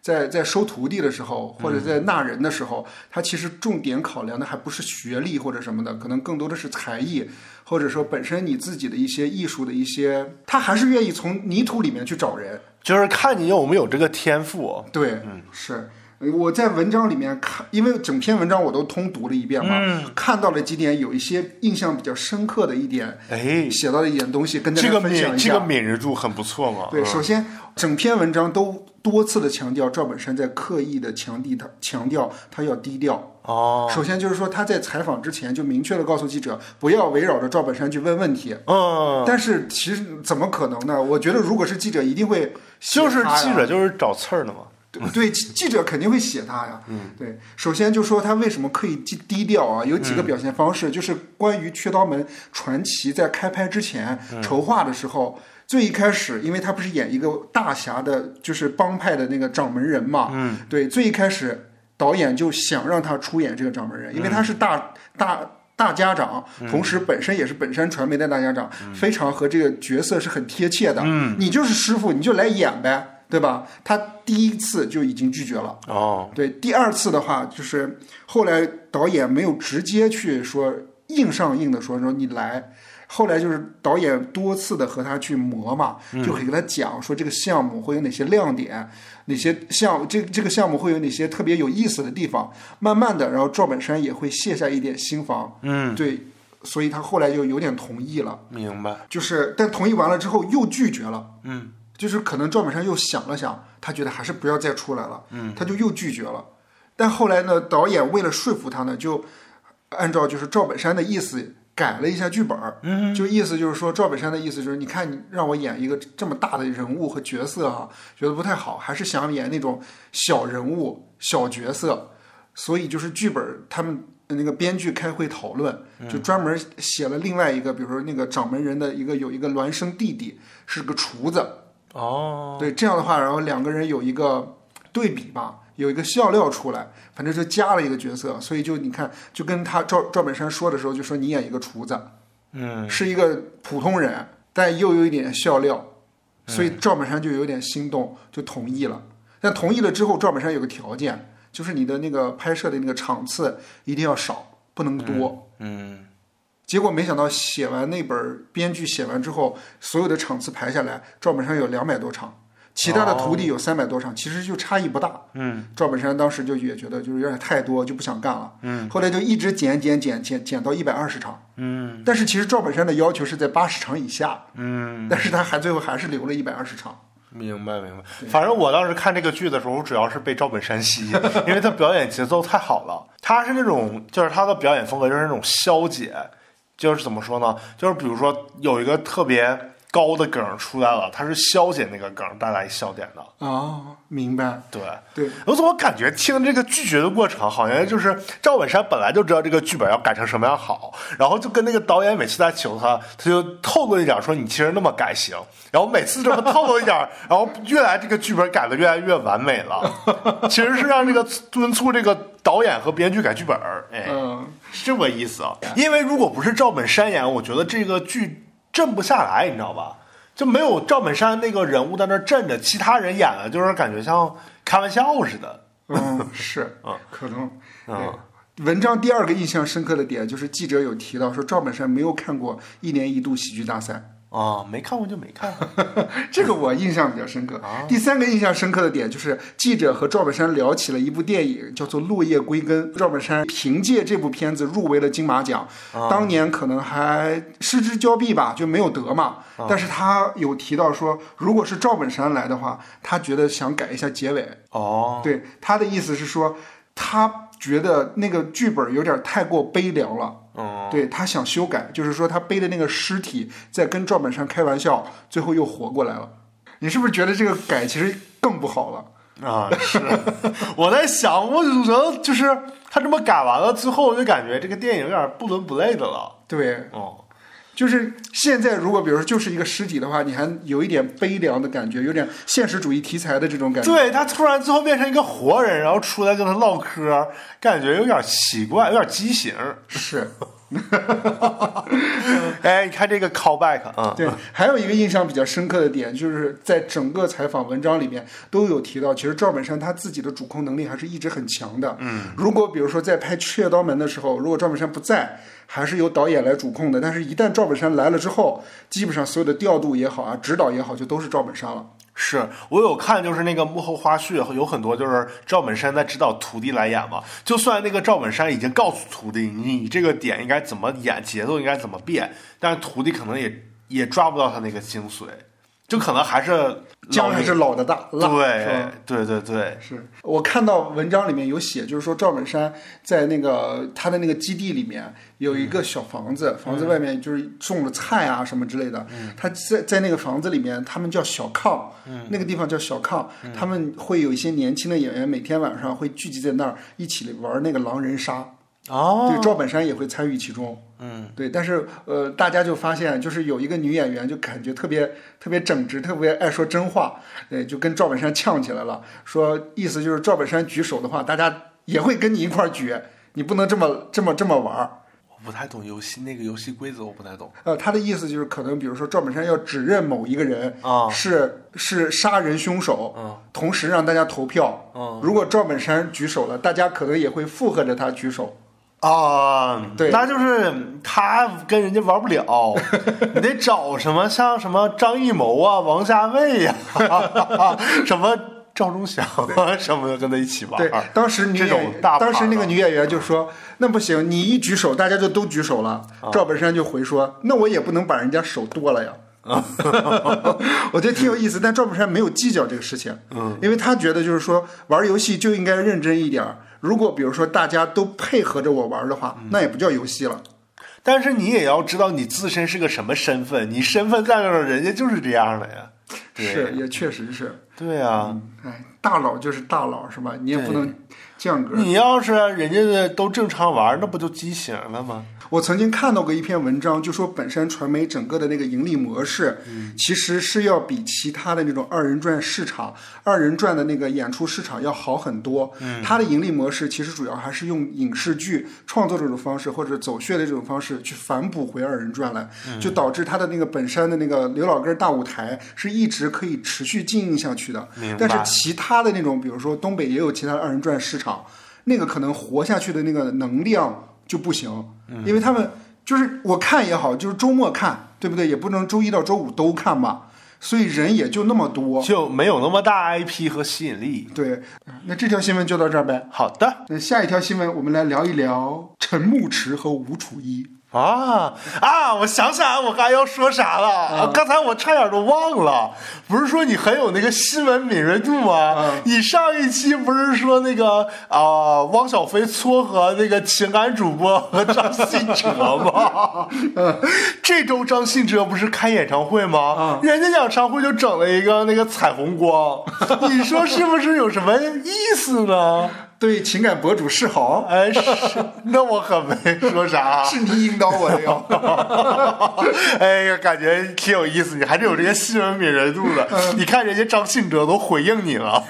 在在收徒弟的时候，或者在纳人的时候，他其实重点考量的还不是学历或者什么的，可能更多的是才艺，或者说本身你自己的一些艺术的一些，他还是愿意从泥土里面去找人。就是看你有没有这个天赋。对，嗯是。我在文章里面看，因为整篇文章我都通读了一遍嘛，看到了几点有一些印象比较深刻的一点，哎，写到的一点东西，跟大这个家分享一下。敏这个敏锐度很不错嘛。对，嗯首先整篇文章都多次的强调赵本山在刻意的强地他强调他要低调。哦，首先就是说他在采访之前就明确的告诉记者不要围绕着赵本山去问问题。嗯，但是其实怎么可能呢？我觉得如果是记者，一定会写就是记者就是找刺儿的嘛。对对，记记者肯定会写他呀。嗯，对。首先就说他为什么刻意低低调啊？有几个表现方式，就是关于《缺刀门传奇》在开拍之前、筹划的时候，最一开始，因为他不是演一个大侠的，就是帮派的那个掌门人嘛，嗯，对，最一开始导演就想让他出演这个掌门人，因为他是大大大家长，同时本身也是本山传媒的大家长，非常和这个角色是很贴切的。嗯，你就是师傅，你就来演呗，对吧？他第一次就已经拒绝了。哦，对，第二次的话，就是后来导演没有直接去说硬上硬的说说你来，后来就是导演多次的和他去磨嘛，就会给他讲说这个项目会有哪些亮点，哪些项这这个项目会有哪些特别有意思的地方。慢慢的，然后赵本山也会卸下一点心防，嗯，对，所以他后来就有点同意了，明白，就是但同意完了之后又拒绝了。嗯，就是可能赵本山又想了想，他觉得还是不要再出来了，嗯，他就又拒绝了。但后来呢，导演为了说服他呢，就按照就是赵本山的意思改了一下剧本儿，嗯，就意思就是说赵本山的意思就是，你看你让我演一个这么大的人物和角色哈、觉得不太好，还是想演那种小人物、小角色，所以就是剧本他们。那个编剧开会讨论，就专门写了另外一个，比如说那个掌门人的一个有一个孪生弟弟是个厨子，哦，对，这样的话，然后两个人有一个对比吧，有一个笑料出来，反正就加了一个角色，所以就你看，就跟他赵赵本山说的时候，就说你演一个厨子，嗯，是一个普通人，但又有一点笑料，所以赵本山就有点心动，就同意了。但同意了之后，赵本山有个条件，就是你的那个拍摄的那个场次一定要少，不能多。嗯，结果没想到写完那本编剧写完之后，所有的场次排下来，赵本山有两百多场，其他的徒弟有三百多场，其实就差异不大。嗯，赵本山当时就也觉得就是有点太多，就不想干了。嗯，后来就一直减减减减减到一百二十场。嗯，但是其实赵本山的要求是在八十场以下。嗯，但是他还最后还是留了一百二十场。明白明白。反正我当时看这个剧的时候，主要是被赵本山吸引，因为他表演节奏太好了。他是那种，就是他的表演风格就是那种消解，就是怎么说呢？就是比如说有一个特别高的梗出来了，他是消解那个梗带来笑点的。哦，明白。对，对，我怎么感觉听这个拒绝的过程，好像就是赵本山本来就知道这个剧本要改成什么样好，然后就跟那个导演每次在求他，他就透露一点说你其实那么改行，然后每次这么透露一点，然后越来这个剧本改的越来越完美了，其实是让这个敦促这个导演和编剧改剧本儿，哎，嗯，是这么意思啊。因为如果不是赵本山演，我觉得这个剧镇不下来，你知道吧？就没有赵本山那个人物在那儿镇着，其他人演的就是感觉像开玩笑似的。嗯，是，嗯，可能。嗯对文章第二个印象深刻的点就是记者有提到说赵本山没有看过一年一度喜剧大赛。啊，没看过就没看过。这个我印象比较深刻。啊第三个印象深刻的点就是记者和赵本山聊起了一部电影，叫做《落叶归根》。赵本山凭借这部片子入围了金马奖，当年可能还失之交臂吧，就没有得嘛。但是他有提到说，如果是赵本山来的话，他觉得想改一下结尾。哦，对，他的意思是说，他觉得那个剧本有点太过悲凉了。嗯，对他想修改，就是说他背的那个尸体在跟赵本山开玩笑，最后又活过来了。你是不是觉得这个改其实更不好了？啊，是。我在想，我就觉得就是他这么改完了之后，我就感觉这个电影有点不伦不类的了。对，哦，就是现在如果比如说就是一个尸体的话，你还有一点悲凉的感觉，有点现实主义题材的这种感觉。对他突然最后变成一个活人，然后出来跟他唠嗑，感觉有点奇怪，有点畸形。是，哎，你看这个 callback 啊，对，还有一个印象比较深刻的点，就是在整个采访文章里面都有提到，其实赵本山他自己的主控能力还是一直很强的。嗯，如果比如说在拍《雀刀门》的时候，如果赵本山不在，还是由导演来主控的。但是，一旦赵本山来了之后，基本上所有的调度也好啊，指导也好，就都是赵本山了。是我有看，就是那个幕后花絮，有很多就是赵本山在指导徒弟来演嘛。就算那个赵本山已经告诉徒弟，你这个点应该怎么演，节奏应该怎么变，但是徒弟可能也也抓不到他那个精髓，就可能还是姜还是老的大，辣是对吧对对对，是我看到文章里面有写，就是说赵本山在那个他的那个基地里面有一个小房子，房子外面就是种了菜啊什么之类的。他在在那个房子里面，他们叫小炕，那个地方叫小炕，他们会有一些年轻的演员，每天晚上会聚集在那儿一起玩那个狼人杀。哦，对，赵本山也会参与其中。嗯，对，但是呃，大家就发现，就是有一个女演员就感觉特别特别正直，特别爱说真话，对，就跟赵本山呛起来了，说意思就是赵本山举手的话，大家也会跟你一块儿举，你不能这么这么这么玩儿。我不太懂游戏那个游戏规则，我不太懂呃，他的意思就是可能，比如说赵本山要指认某一个人啊。是是杀人凶手，嗯同时让大家投票。嗯如果赵本山举手了，大家可能也会附和着他举手。啊，对那就是他跟人家玩不了，你得找什么像什么张艺谋啊、王家卫呀、什么赵忠祥啊什么的跟他一起玩对，当时女当时那个女演员就说：“那不行，你一举手，大家就都举手了。啊赵本山就回说：“那我也不能把人家手剁了呀。”啊我觉得挺有意思，但赵本山没有计较这个事情，嗯，因为他觉得就是说玩游戏就应该认真一点儿。如果比如说大家都配合着我玩的话，嗯那也不叫游戏了。但是你也要知道你自身是个什么身份，你身份在那儿，人家就是这样的呀。是，也确实是。对啊，哎，大佬就是大佬，是吧？你也不能降格。你要是人家的都正常玩，那不就畸形了吗？我曾经看到过一篇文章，就说本山传媒整个的那个盈利模式，其实是要比其他的那种二人转市场、二人转的那个演出市场要好很多。它的盈利模式其实主要还是用影视剧创作这种方式，或者走穴的这种方式去反哺回二人转来，就导致它的那个本山的那个刘老根大舞台是一直可以持续经营下去的。但是其他的那种，比如说东北也有其他的二人转市场，那个可能活下去的那个能量就不行，因为他们就是我看也好，就是周末看，对不对？也不能周一到周五都看吧，所以人也就那么多。就没有那么大 IP 和吸引力。对，那这条新闻就到这儿呗。好的那下一条新闻，我们来聊一聊陈牧驰和吴楚一。啊啊！我想起来，我刚才要说啥了、啊？刚才我差点都忘了。不是说你很有那个新闻敏锐度吗？你上一期不是说那个啊、汪小菲撮合那个情感主播和张信哲吗？这周张信哲不是开演唱会吗？人家演唱会就整了一个那个彩虹光，你说是不是有什么意思呢？对情感博主示好，哎，是，那我可没说啥。是你引导我的哟。哎呀，感觉挺有意思，你还是有这些新闻敏锐度的。你看人家张信哲都回应你了，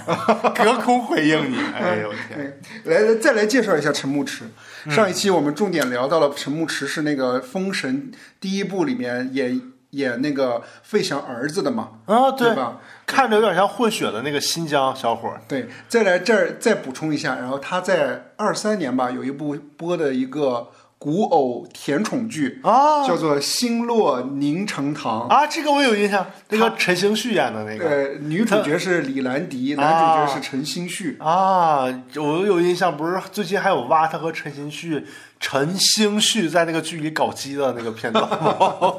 隔空回应你。哎呦我天！来来，再来介绍一下陈牧驰。上一期我们重点聊到了陈牧驰是那个《封神》第一部里面演演那个费翔儿子的嘛，啊，对吧？看着有点像混血的那个新疆小伙儿。对，再来这儿再补充一下，然后他在二三年吧有一部播的一个古偶甜宠剧，啊叫做《星落凝成糖》。啊，这个我有印象，那个陈星旭演的那个呃，女主角是李兰迪，男主角是陈星旭。啊，我有印象，不是最近还有挖他和陈星旭、陈星旭在那个剧里搞基的那个片段。吗？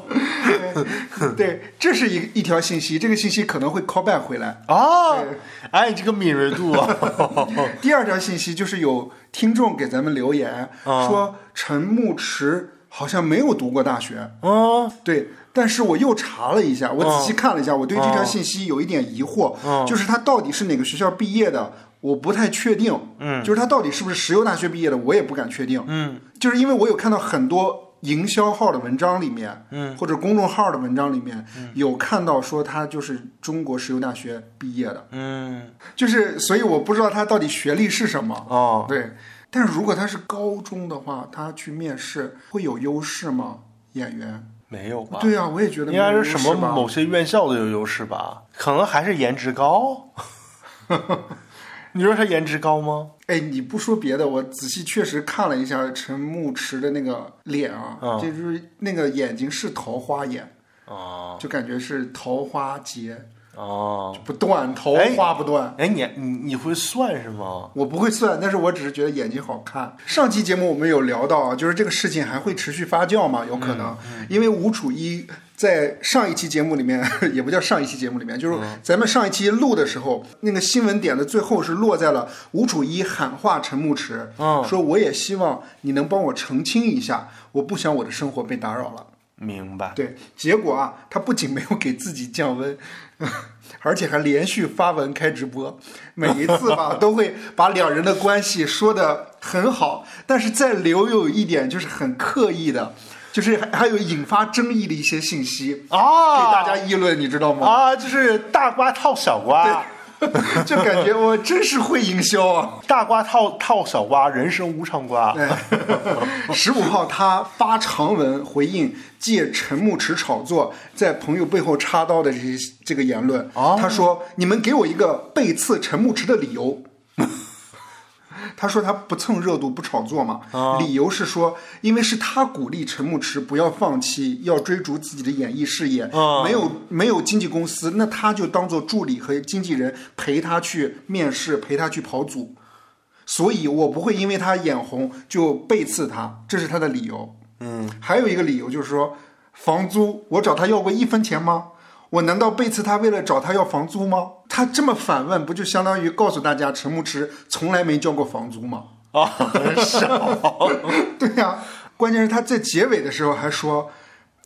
对，这是一一条信息，这个信息可能会 call back 回来。啊对，哎，你这个敏锐度啊！第二条信息就是有听众给咱们留言、说陈牧驰好像没有读过大学，啊对，但是我又查了一下，我仔细看了一下，我对这条信息有一点疑惑，就是他到底是哪个学校毕业的，我不太确定，嗯，就是他到底是不是石油大学毕业的，我也不敢确定，嗯，就是因为我有看到很多。营销号的文章里面，嗯，或者公众号的文章里面，有看到说他就是中国石油大学毕业的，嗯就是所以我不知道他到底学历是什么，哦，对，但是如果他是高中的话，他去面试会有优势吗？演员？没有吧？对呀、我也觉得应该是什么某些院校的有优势吧？可能还是颜值高。你说他颜值高吗？哎，你不说别的，我仔细确实看了一下陈牧驰的那个脸啊，嗯就是那个眼睛是桃花眼，哦就感觉是桃花劫哦，不断，桃花不断。哎，你你你会算是吗？我不会算，但是我只是觉得眼睛好看。上期节目我们有聊到啊，就是这个事情还会持续发酵吗？有可能，因为吴楚一在上一期节目里面，也不叫上一期节目里面，就是咱们上一期录的时候，那个新闻点的最后是落在了吴楚一喊话陈牧驰，嗯说我也希望你能帮我澄清一下，我不想我的生活被打扰了。明白。对，结果啊，他不仅没有给自己降温，而且还连续发文开直播，每一次吧 都会把两人的关系说得很好，但是再留有一点就是很刻意的，就是还还有引发争议的一些信息啊，给大家议论，你知道吗？啊，就是大瓜套小瓜，就感觉我真是会营销啊！大瓜套套小瓜，人生无常瓜。十五号他发长文回应借陈牧驰炒作，在朋友背后插刀的这些这个言论。啊他说：“你们给我一个背刺陈牧驰的理由。”他说他不蹭热度不炒作嘛，理由是说，因为是他鼓励陈牧驰不要放弃，要追逐自己的演艺事业，没有没有经纪公司，那他就当做助理和经纪人陪他去面试，陪他去跑组，所以我不会因为他眼红就背刺他，这是他的理由。嗯，还有一个理由就是说，房租我找他要过一分钱吗？我难道背刺他为了找他要房租吗？他这么反问，不就相当于告诉大家陈牧驰从来没交过房租吗？啊，很少。对呀、关键是他在结尾的时候还说，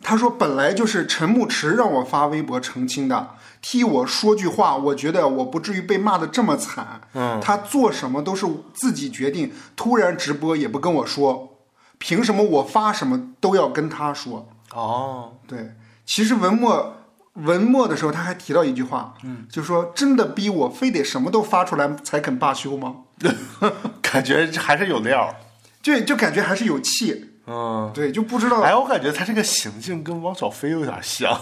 他说本来就是陈牧驰让我发微博澄清的，替我说句话，我觉得我不至于被骂的这么惨。嗯，他做什么都是自己决定，突然直播也不跟我说，凭什么我发什么都要跟他说？哦，对，其实文末文末的时候他还提到一句话，嗯，就说真的逼我非得什么都发出来才肯罢休吗？感觉还是有料。就就感觉还是有气，嗯，对，就不知道哎，我感觉他这个行径跟汪小菲有点像，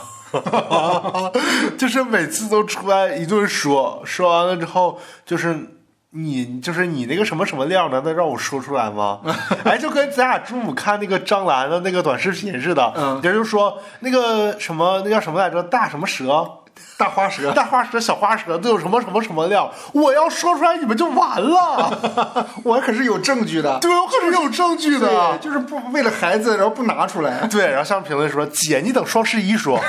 就是每次都出来一顿说，说完了之后就是。你就是你那个什么什么料，难道让我说出来吗？哎，就跟咱俩中午看那个张兰的那个短视频似的，嗯人就说那个什么那叫什么来着，大什么蛇，大花蛇。大花蛇、小花蛇都有什么什么什么料，我要说出来你们就完了。我可是有证据的，对，我可是有证据对，的。就是不为了孩子，然后不拿出来。对，然后下面评论说：“姐，你等双十一说。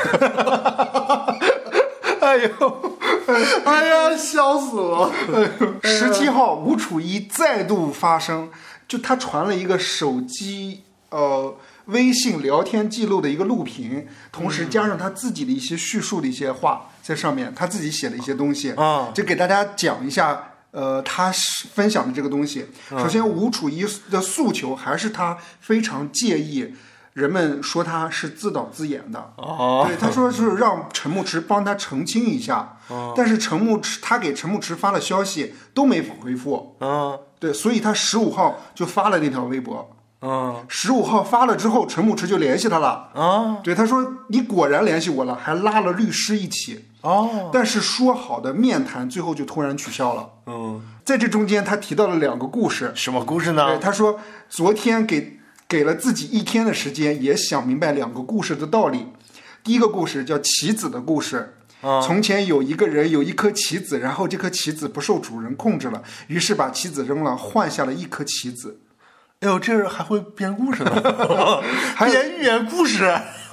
哎呦，” 哎呀，笑死我！十七号吴楚一再度发声，就他传了一个手机呃微信聊天记录的一个录屏，同时加上他自己的一些叙述的一些话在上面，他自己写的一些东西啊就给大家讲一下。呃，他是分享的这个东西，首先吴楚一的诉求还是他非常介意人们说他是自导自演的，哦，对，他说是让陈牧驰帮他澄清一下，但是陈牧驰他给陈牧驰发了消息都没回复，嗯对，所以他十五号就发了那条微博。嗯十五号发了之后，陈牧驰就联系他了，啊对，他说你果然联系我了，还拉了律师一起，哦。但是说好的面谈最后就突然取消了。嗯，在这中间，他提到了两个故事，什么故事对，呢？他说昨天给给了自己一天的时间，也想明白两个故事的道理。第一个故事叫棋子的故事。从前有一个人有一颗棋子，然后这颗棋子不受主人控制了，于是把棋子扔了，换下了一颗棋子。哎呦，这人还会编故事呢，还编寓言故事。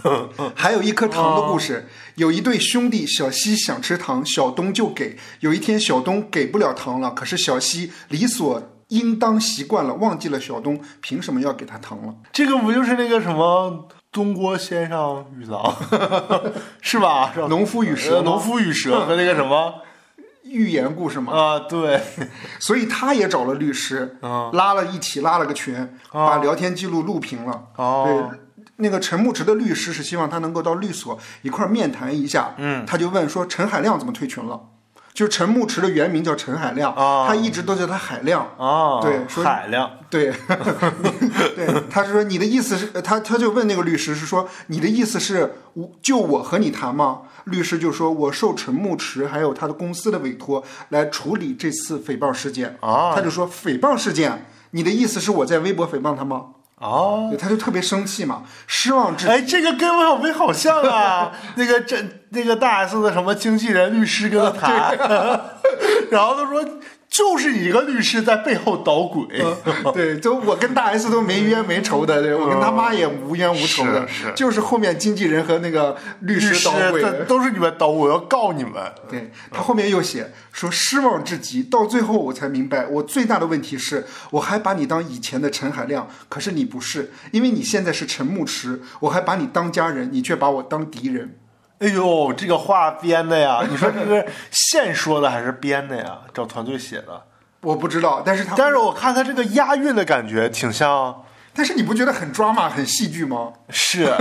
还有一颗糖的故事，有一对兄弟，小西想吃糖，小东就给。有一天，小东给不了糖了，可是小西理所应当习惯了，忘记了小东凭什么要给他糖了。这个不就是那个什么东郭先生与狼，是吧？是吧农夫与蛇农夫与蛇和那个什么寓言故事嘛，啊？对，所以他也找了律师，嗯拉了一起拉了个群，把聊天记录录屏了。哦对，那个陈牧驰的律师是希望他能够到律所一块儿面谈一下。嗯，他就问说陈海亮怎么退群了？就是陈牧驰的原名叫陈海亮，哦他一直都叫他海亮。啊，对说海亮 对，对，他是说你的意思是，他他就问那个律师是说你的意思是我就我和你谈吗？律师就说我受陈牧驰还有他的公司的委托来处理这次诽谤事件。啊他就说诽谤事件，你的意思是我在微博诽谤他吗？啊。对，他就特别生气嘛，失望至哎，这个跟王小飞好像啊，那个这那个大 S 的什么经纪人、律师跟他谈，然后他说就是一个律师在背后捣鬼，对，就我跟大 S 都没冤没仇的，对我跟他妈也无冤无仇的，是是就是后面经纪人和那个律师捣鬼。都是你们捣，我要告你们。对他后面又写说失望至极，到最后我才明白，我最大的问题是我还把你当以前的陈海亮，可是你不是，因为你现在是陈牧驰，我还把你当家人，你却把我当敌人。哎呦，这个话编的呀！你说这是现说的还是编的呀？找团队写的我不知道，但是他但是我看他这个押韵的感觉挺像，但是你不觉得很抓马、很戏剧吗？是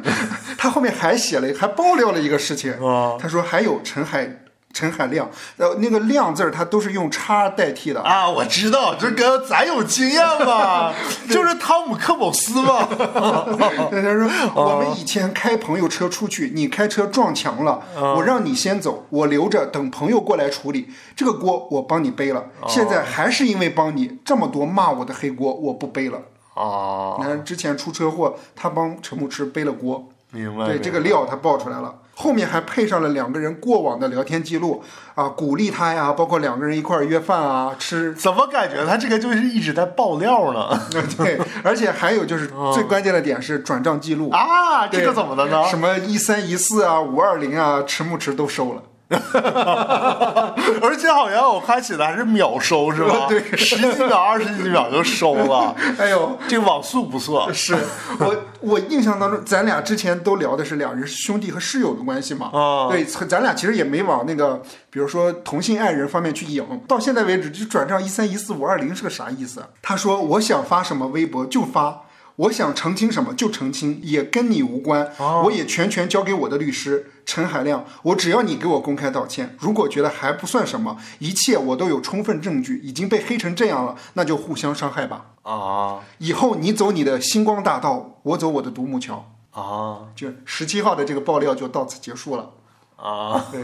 他后面还写了，还爆料了一个事情。啊他说还有陈海陈海亮，呃，那个亮字儿他都是用叉代替的。啊，我知道，这跟咱有经验嘛，就是汤姆克姆斯嘛。对，他说我们以前开朋友车出去，你开车撞墙了，我让你先走，我留着等朋友过来处理，这个锅我帮你背了。现在还是因为帮你，这么多骂我的黑锅我不背了。哦，你看之前出车祸，他帮陈牧驰背了锅，明白。对这个料他爆出来了。后面还配上了两个人过往的聊天记录啊，鼓励他呀，包括两个人一块儿约饭啊，吃怎么感觉他这个就是一直在爆料呢？对，而且还有就是 最关键的点是转账记录，啊，这个怎么的呢？什么一三一四啊、五二零啊，迟暮迟都收了。而且好像我看起来还是秒收是吧？对十几秒、二十几秒就收了。哎呦，这个网速不错。是我我印象当中，咱俩之前都聊的是两人兄弟和室友的关系嘛。啊对，咱俩其实也没往那个，比如说同性爱人方面去引。到现在为止，就转账一三一四五二零是个啥意思？他说我想发什么微博就发。我想澄清什么就澄清，也跟你无关。我也全权交给我的律师陈海亮。我只要你给我公开道歉，如果觉得还不算什么，一切我都有充分证据，已经被黑成这样了，那就互相伤害吧。啊以后你走你的星光大道，我走我的独木桥。啊就十七号的这个爆料就到此结束了。啊！对，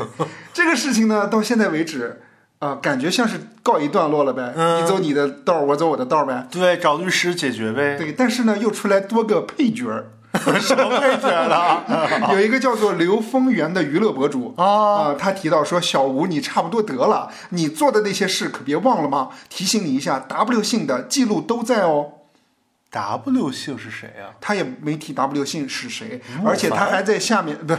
这个事情呢，到现在为止，啊、感觉像是告一段落了呗。嗯你走你的道儿，我走我的道儿呗。对，找律师解决呗。对，但是呢，又出来多个配角儿，什么配角了？有一个叫做刘丰源的娱乐博主啊他提到说：“小吴，你差不多得了，你做的那些事可别忘了吗？提醒你一下，W 姓的记录都在哦。” W 姓是谁呀、他也没提 W 姓是谁，而且他还在下面不。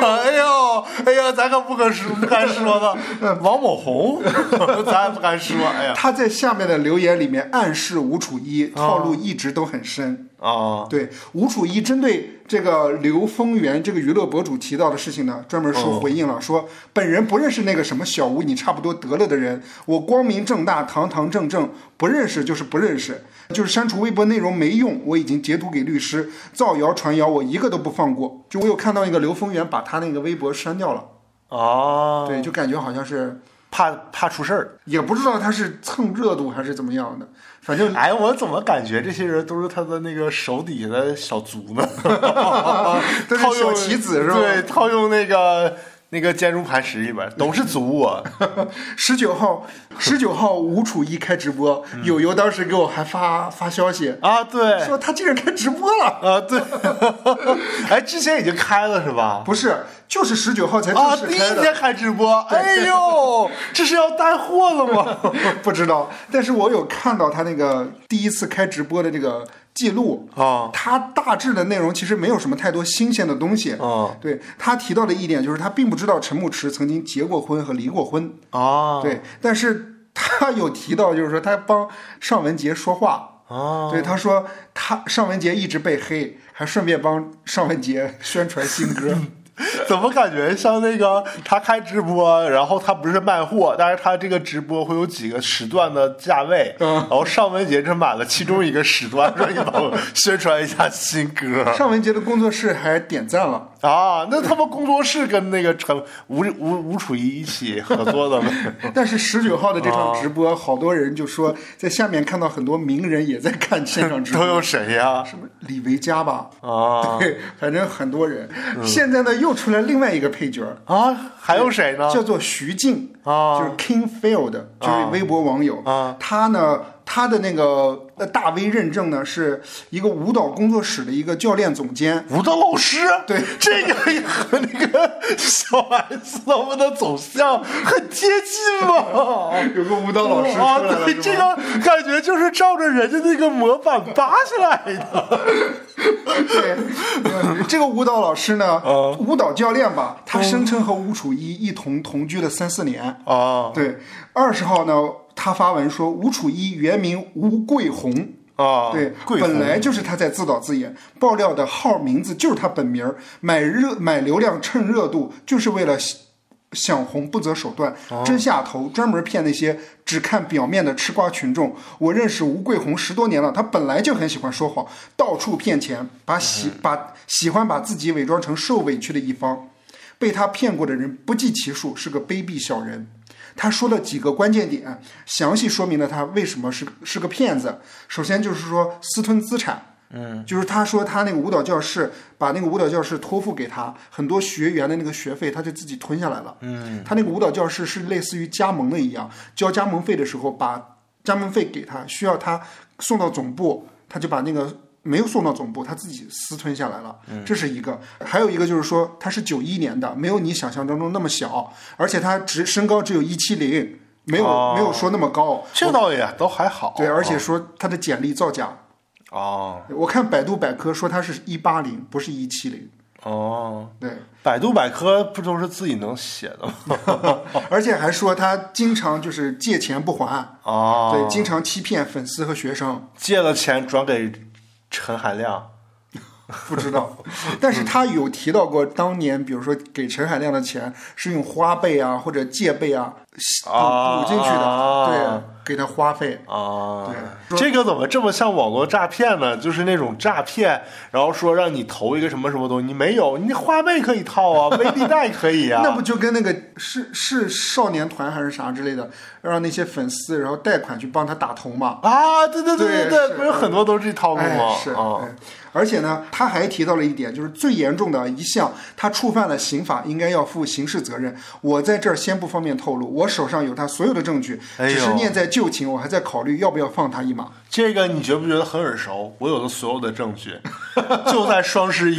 哎呦，哎呀，咱可不可说不敢说的，王某红，咱也不敢说。哎呀，他在下面的留言里面暗示吴楚一套路一直都很深。啊，对，吴楚一针对这个刘丰源这个娱乐博主提到的事情呢，专门说回应了，说本人不认识那个什么小吴你差不多得了的人，我光明正大、堂堂正正，不认识就是不认识，就是删除微博内容没用，我已经截图给律师，造谣传谣我一个都不放过。就我有看到一个刘丰源把他那个微博删掉了，哦，对，就感觉好像是怕怕出事儿。也不知道他是蹭热度还是怎么样的，反正哎，我怎么感觉这些人都是他的那个手底下的小卒呢？套用棋子是吧对，套用那个那个坚如磐石里边都是卒我。十九号，十九号吴楚一开直播，友友当时给我还发发消息。啊，对，说他竟然开直播了，啊，对，哎，之前已经开了是吧？不是，就是十九号才啊，正式开的，第一天开直播，哎呦，这是要带货了吗？不知道，但是我有看到他那个第一次开直播的这个记录。啊他大致的内容其实没有什么太多新鲜的东西。啊对他提到的一点就是他并不知道陈牧驰曾经结过婚和离过婚。啊，对，但是他有提到就是说他帮尚雯婕说话。啊，对，他说他尚雯婕一直被黑，还顺便帮尚雯婕宣传新歌。怎么感觉像那个他开直播，然后他不是卖货，但是他这个直播会有几个时段的价位，嗯然后尚雯婕只买了其中一个时段，说你帮我宣传一下新歌尚雯婕的工作室还点赞了。啊。那他们工作室跟那个陈吴吴吴楚一一起合作的吗？但是十九号的这场直播，好多人就说在下面看到很多名人也在看现场直播，都有谁呀？什么李维嘉吧？啊对，反正很多人。现在呢，又出来另外一个配角，啊，还有谁呢？叫做徐静，啊就是 King Field，就是微博网友。啊他呢，他的那个呃大 V 认证呢，是一个舞蹈工作室的一个教练总监。舞蹈老师，对这个也和那个小 S 他们的走向很接近嘛。有个舞蹈老师出啊，来了，对，这个感觉就是照着人家那个模板扒下来的。对，呃这个舞蹈老师呢，啊舞蹈教练吧，他声称和吴楚一一同同居了三四年。啊对，二十号呢，他发文说吴楚一原名吴桂红。啊，对，贵本来就是他在自导自演，爆料的号名字就是他本名儿，买热买流量蹭热度，就是为了想红不择手段，哦真下头，专门骗那些只看表面的吃瓜群众。我认识吴桂红十多年了，他本来就很喜欢说谎，到处骗钱，把喜嗯把喜欢把自己伪装成受委屈的一方。被他骗过的人不计其数，是个卑鄙小人。他说的几个关键点，详细说明了他为什么是是个骗子。首先就是说私吞资产，嗯，就是他说他那个舞蹈教室把那个舞蹈教室托付给他，很多学员的那个学费他就自己吞下来了。嗯，他那个舞蹈教室是类似于加盟的一样，交加盟费的时候把加盟费给他，需要他送到总部，他就把那个没有送到总部，他自己私吞下来了。这是一个。还有一个就是说，他是九一年的，没有你想象当中那么小，而且他只身高只有一七零，没有、哦没有说那么高。这倒也都还好。对，而且说他的简历造假。哦我看百度百科说他是一八零，不是一七零。哦，对，百度百科不都是自己能写的吗？而且还说他经常就是借钱不还，哦，对，经常欺骗粉丝和学生。借了钱转给陈海亮。不知道，但是他有提到过，当年比如说给陈海亮的钱是用花呗啊或者借呗啊补进去的，啊对，给他花费。啊，对这个怎么这么像网络诈骗呢？就是那种诈骗，然后说让你投一个什么什么东西，你没有，你花呗可以套啊，微粒贷可以啊。那不就跟那个是是少年团还是啥之类的，让那些粉丝然后贷款去帮他打头嘛？啊，对对对对对不是很多都是这套路哎吗？，是，啊哎而且呢，他还提到了一点，就是最严重的一项，他触犯了刑法，应该要负刑事责任。我在这儿先不方便透露，我手上有他所有的证据，哎只是念在旧情，我还在考虑要不要放他一马。这个你觉不觉得很耳熟？我有的所有的证据，就在双十一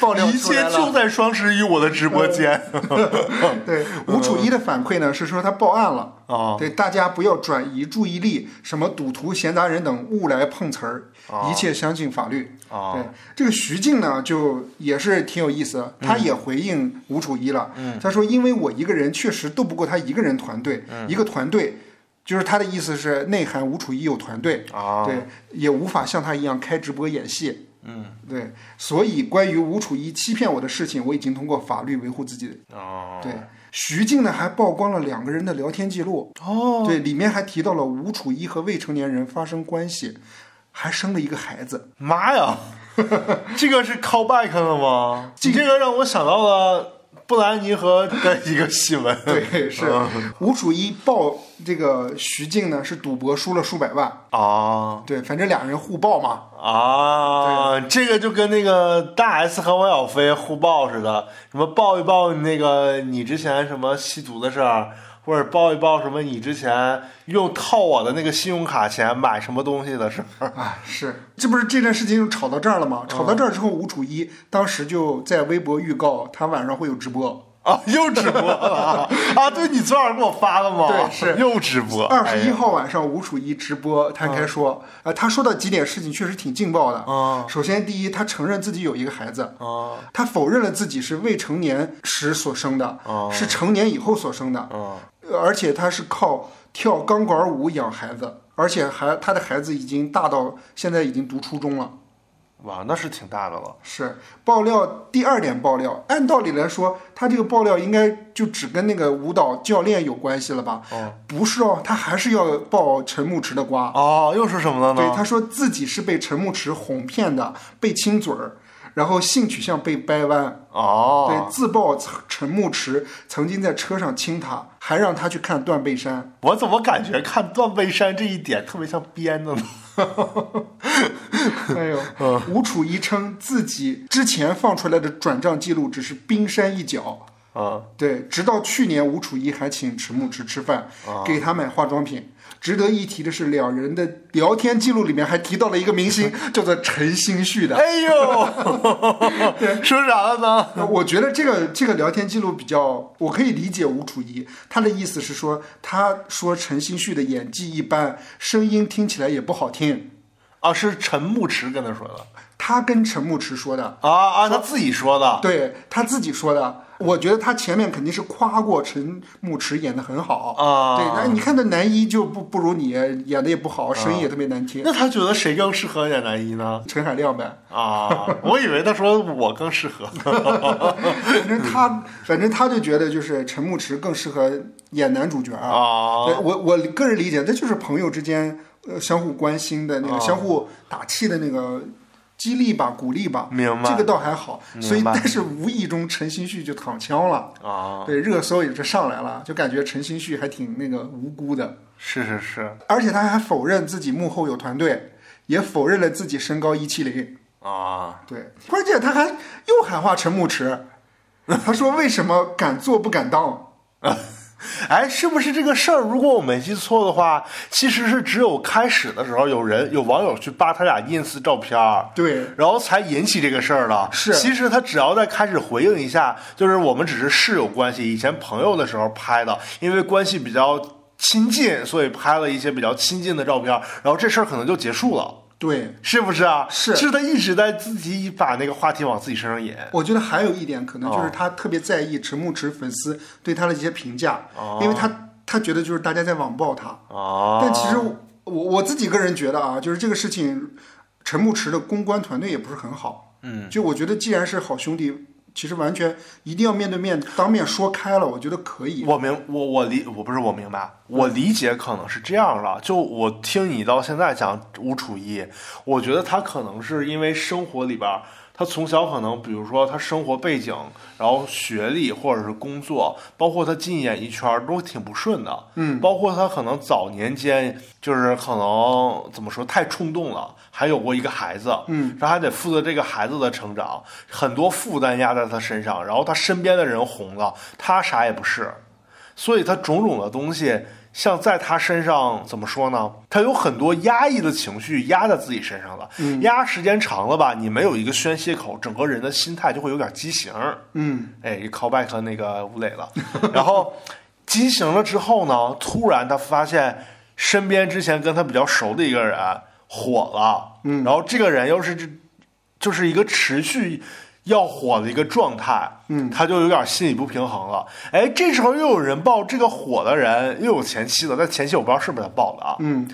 爆料一切就在双十一我的直播间。对，吴楚一的反馈呢是说他报案了。啊对，大家不要转移注意力，什么赌徒、闲杂人等勿来碰瓷儿，一切相信法律。啊对，这个徐静呢，就也是挺有意思的，他也回应吴楚一了。他说：“因为我一个人确实斗不过他一个人团队，一个团队。”就是他的意思是内涵吴楚一有团队，啊对，也无法像他一样开直播演戏，嗯，对，所以关于吴楚一欺骗我的事情，我已经通过法律维护自己哦。对，徐静呢还曝光了两个人的聊天记录，哦，对，里面还提到了吴楚一和未成年人发生关系，还生了一个孩子。妈呀，这个是 call back 了吗？你这个让我想到了布兰妮和的一个新闻。对，是吴楚一报这个徐静呢是赌博输了数百万，啊对，反正俩人互报嘛。啊，这个就跟那个大 S 和王小飞互报似的，什么报一报那个你之前什么吸毒的事儿，或者包一包什么你之前用套我的那个信用卡钱买什么东西的事儿。啊，是，这不是这件事情就吵到这儿了吗？吵到这儿之后，吴楚一当时就在微博预告他晚上会有直播，啊，又直播了啊！对你昨晚给我发了吗？对是又直播。二十一号晚上，吴楚一直播，摊开说，呃，他说到几点事情确实挺劲爆的。啊首先，第一，他承认自己有一个孩子，啊他否认了自己是未成年时所生的，啊是成年以后所生的，啊而且他是靠跳钢管舞养孩子，而且还他的孩子已经大到现在已经读初中了。哇，那是挺大的了。是爆料第二点爆料，按道理来说，他这个爆料应该就只跟那个舞蹈教练有关系了吧？哦不是哦，他还是要爆陈牧驰的瓜。哦，又是什么了呢对，他说自己是被陈牧驰哄骗的，被亲嘴儿，然后性取向被掰弯。哦，对，自曝陈牧驰曾经在车上亲他，还让他去看断背山。我怎么感觉看断背山这一点特别像编的呢？哎呦，嗯吴楚一称自己之前放出来的转账记录只是冰山一角。啊对，直到去年，吴楚一还请陈牧驰吃饭，给他买化妆品。值得一提的是，两人的聊天记录里面还提到了一个明星，叫做陈星旭的。哎呦，说啥了呢？呃我觉得这个这个聊天记录比较，我可以理解吴楚一，他的意思是说，他说陈星旭的演技一般，声音听起来也不好听。啊，是陈牧驰跟他说的他跟陈牧驰说的，啊啊，他自己说的。对他自己说的。我觉得他前面肯定是夸过陈牧驰演的很好。啊，对，那你看那男一就不不如你演的也不好，声音也特别难听。那他觉得谁更适合演男一呢？陈海亮呗，啊，我以为他说我更适合。反正他反正他就觉得就是陈牧驰更适合演男主角啊对我我个人理解，这就是朋友之间呃相互关心的那个、啊相互打气的那个激励吧、鼓励吧。明白这个倒还好，所以但是无意中陈星旭就躺枪了，啊，对热搜也是上来了，就感觉陈星旭还挺那个无辜的，是是是而且他还否认自己幕后有团队，也否认了自己身高一七零。啊，对，关键他还又喊话陈牧驰，他说为什么敢做不敢当？哎，是不是这个事儿？如果我没记错的话，其实是只有开始的时候有人有网友去扒他俩 ins 照片儿，对，然后才引起这个事儿的。是其实他只要再开始回应一下，就是我们只是室友关系，以前朋友的时候拍的，因为关系比较亲近，所以拍了一些比较亲近的照片，然后这事儿可能就结束了。对，是不是啊？是。是他一直在自己把那个话题往自己身上引。我觉得还有一点可能就是哦他特别在意陈牧驰粉丝对他的一些评价，哦。因为他他觉得就是大家在网暴他，哦，但其实我我自己个人觉得啊，就是这个事情，陈牧驰的公关团队也不是很好，嗯，就我觉得既然是好兄弟，其实完全一定要面对面当面说开了，我觉得可以。我明我我理我不是我明白，我理解可能是这样了。就我听你到现在讲吴楚一，我觉得他可能是因为生活里边，他从小可能比如说他生活背景，然后学历或者是工作，包括他进演艺圈都挺不顺的。嗯，包括他可能早年间就是可能怎么说太冲动了，还有过一个孩子，嗯，然后还得负责这个孩子的成长，很多负担压在他身上，然后他身边的人红了，他啥也不是，所以他种种的东西，像在他身上怎么说呢？他有很多压抑的情绪压在自己身上了，压时间长了吧，你没有一个宣泄口，整个人的心态就会有点畸形。嗯，哎，一 callback 那个吴磊了，然后畸形了之后呢，突然他发现身边之前跟他比较熟的一个人火了，嗯然后这个人又是这就是一个持续要火的一个状态，嗯，他就有点心理不平衡了。哎，这时候又有人报这个火的人又有前妻了，但前妻我不知道是不是他报的啊，嗯，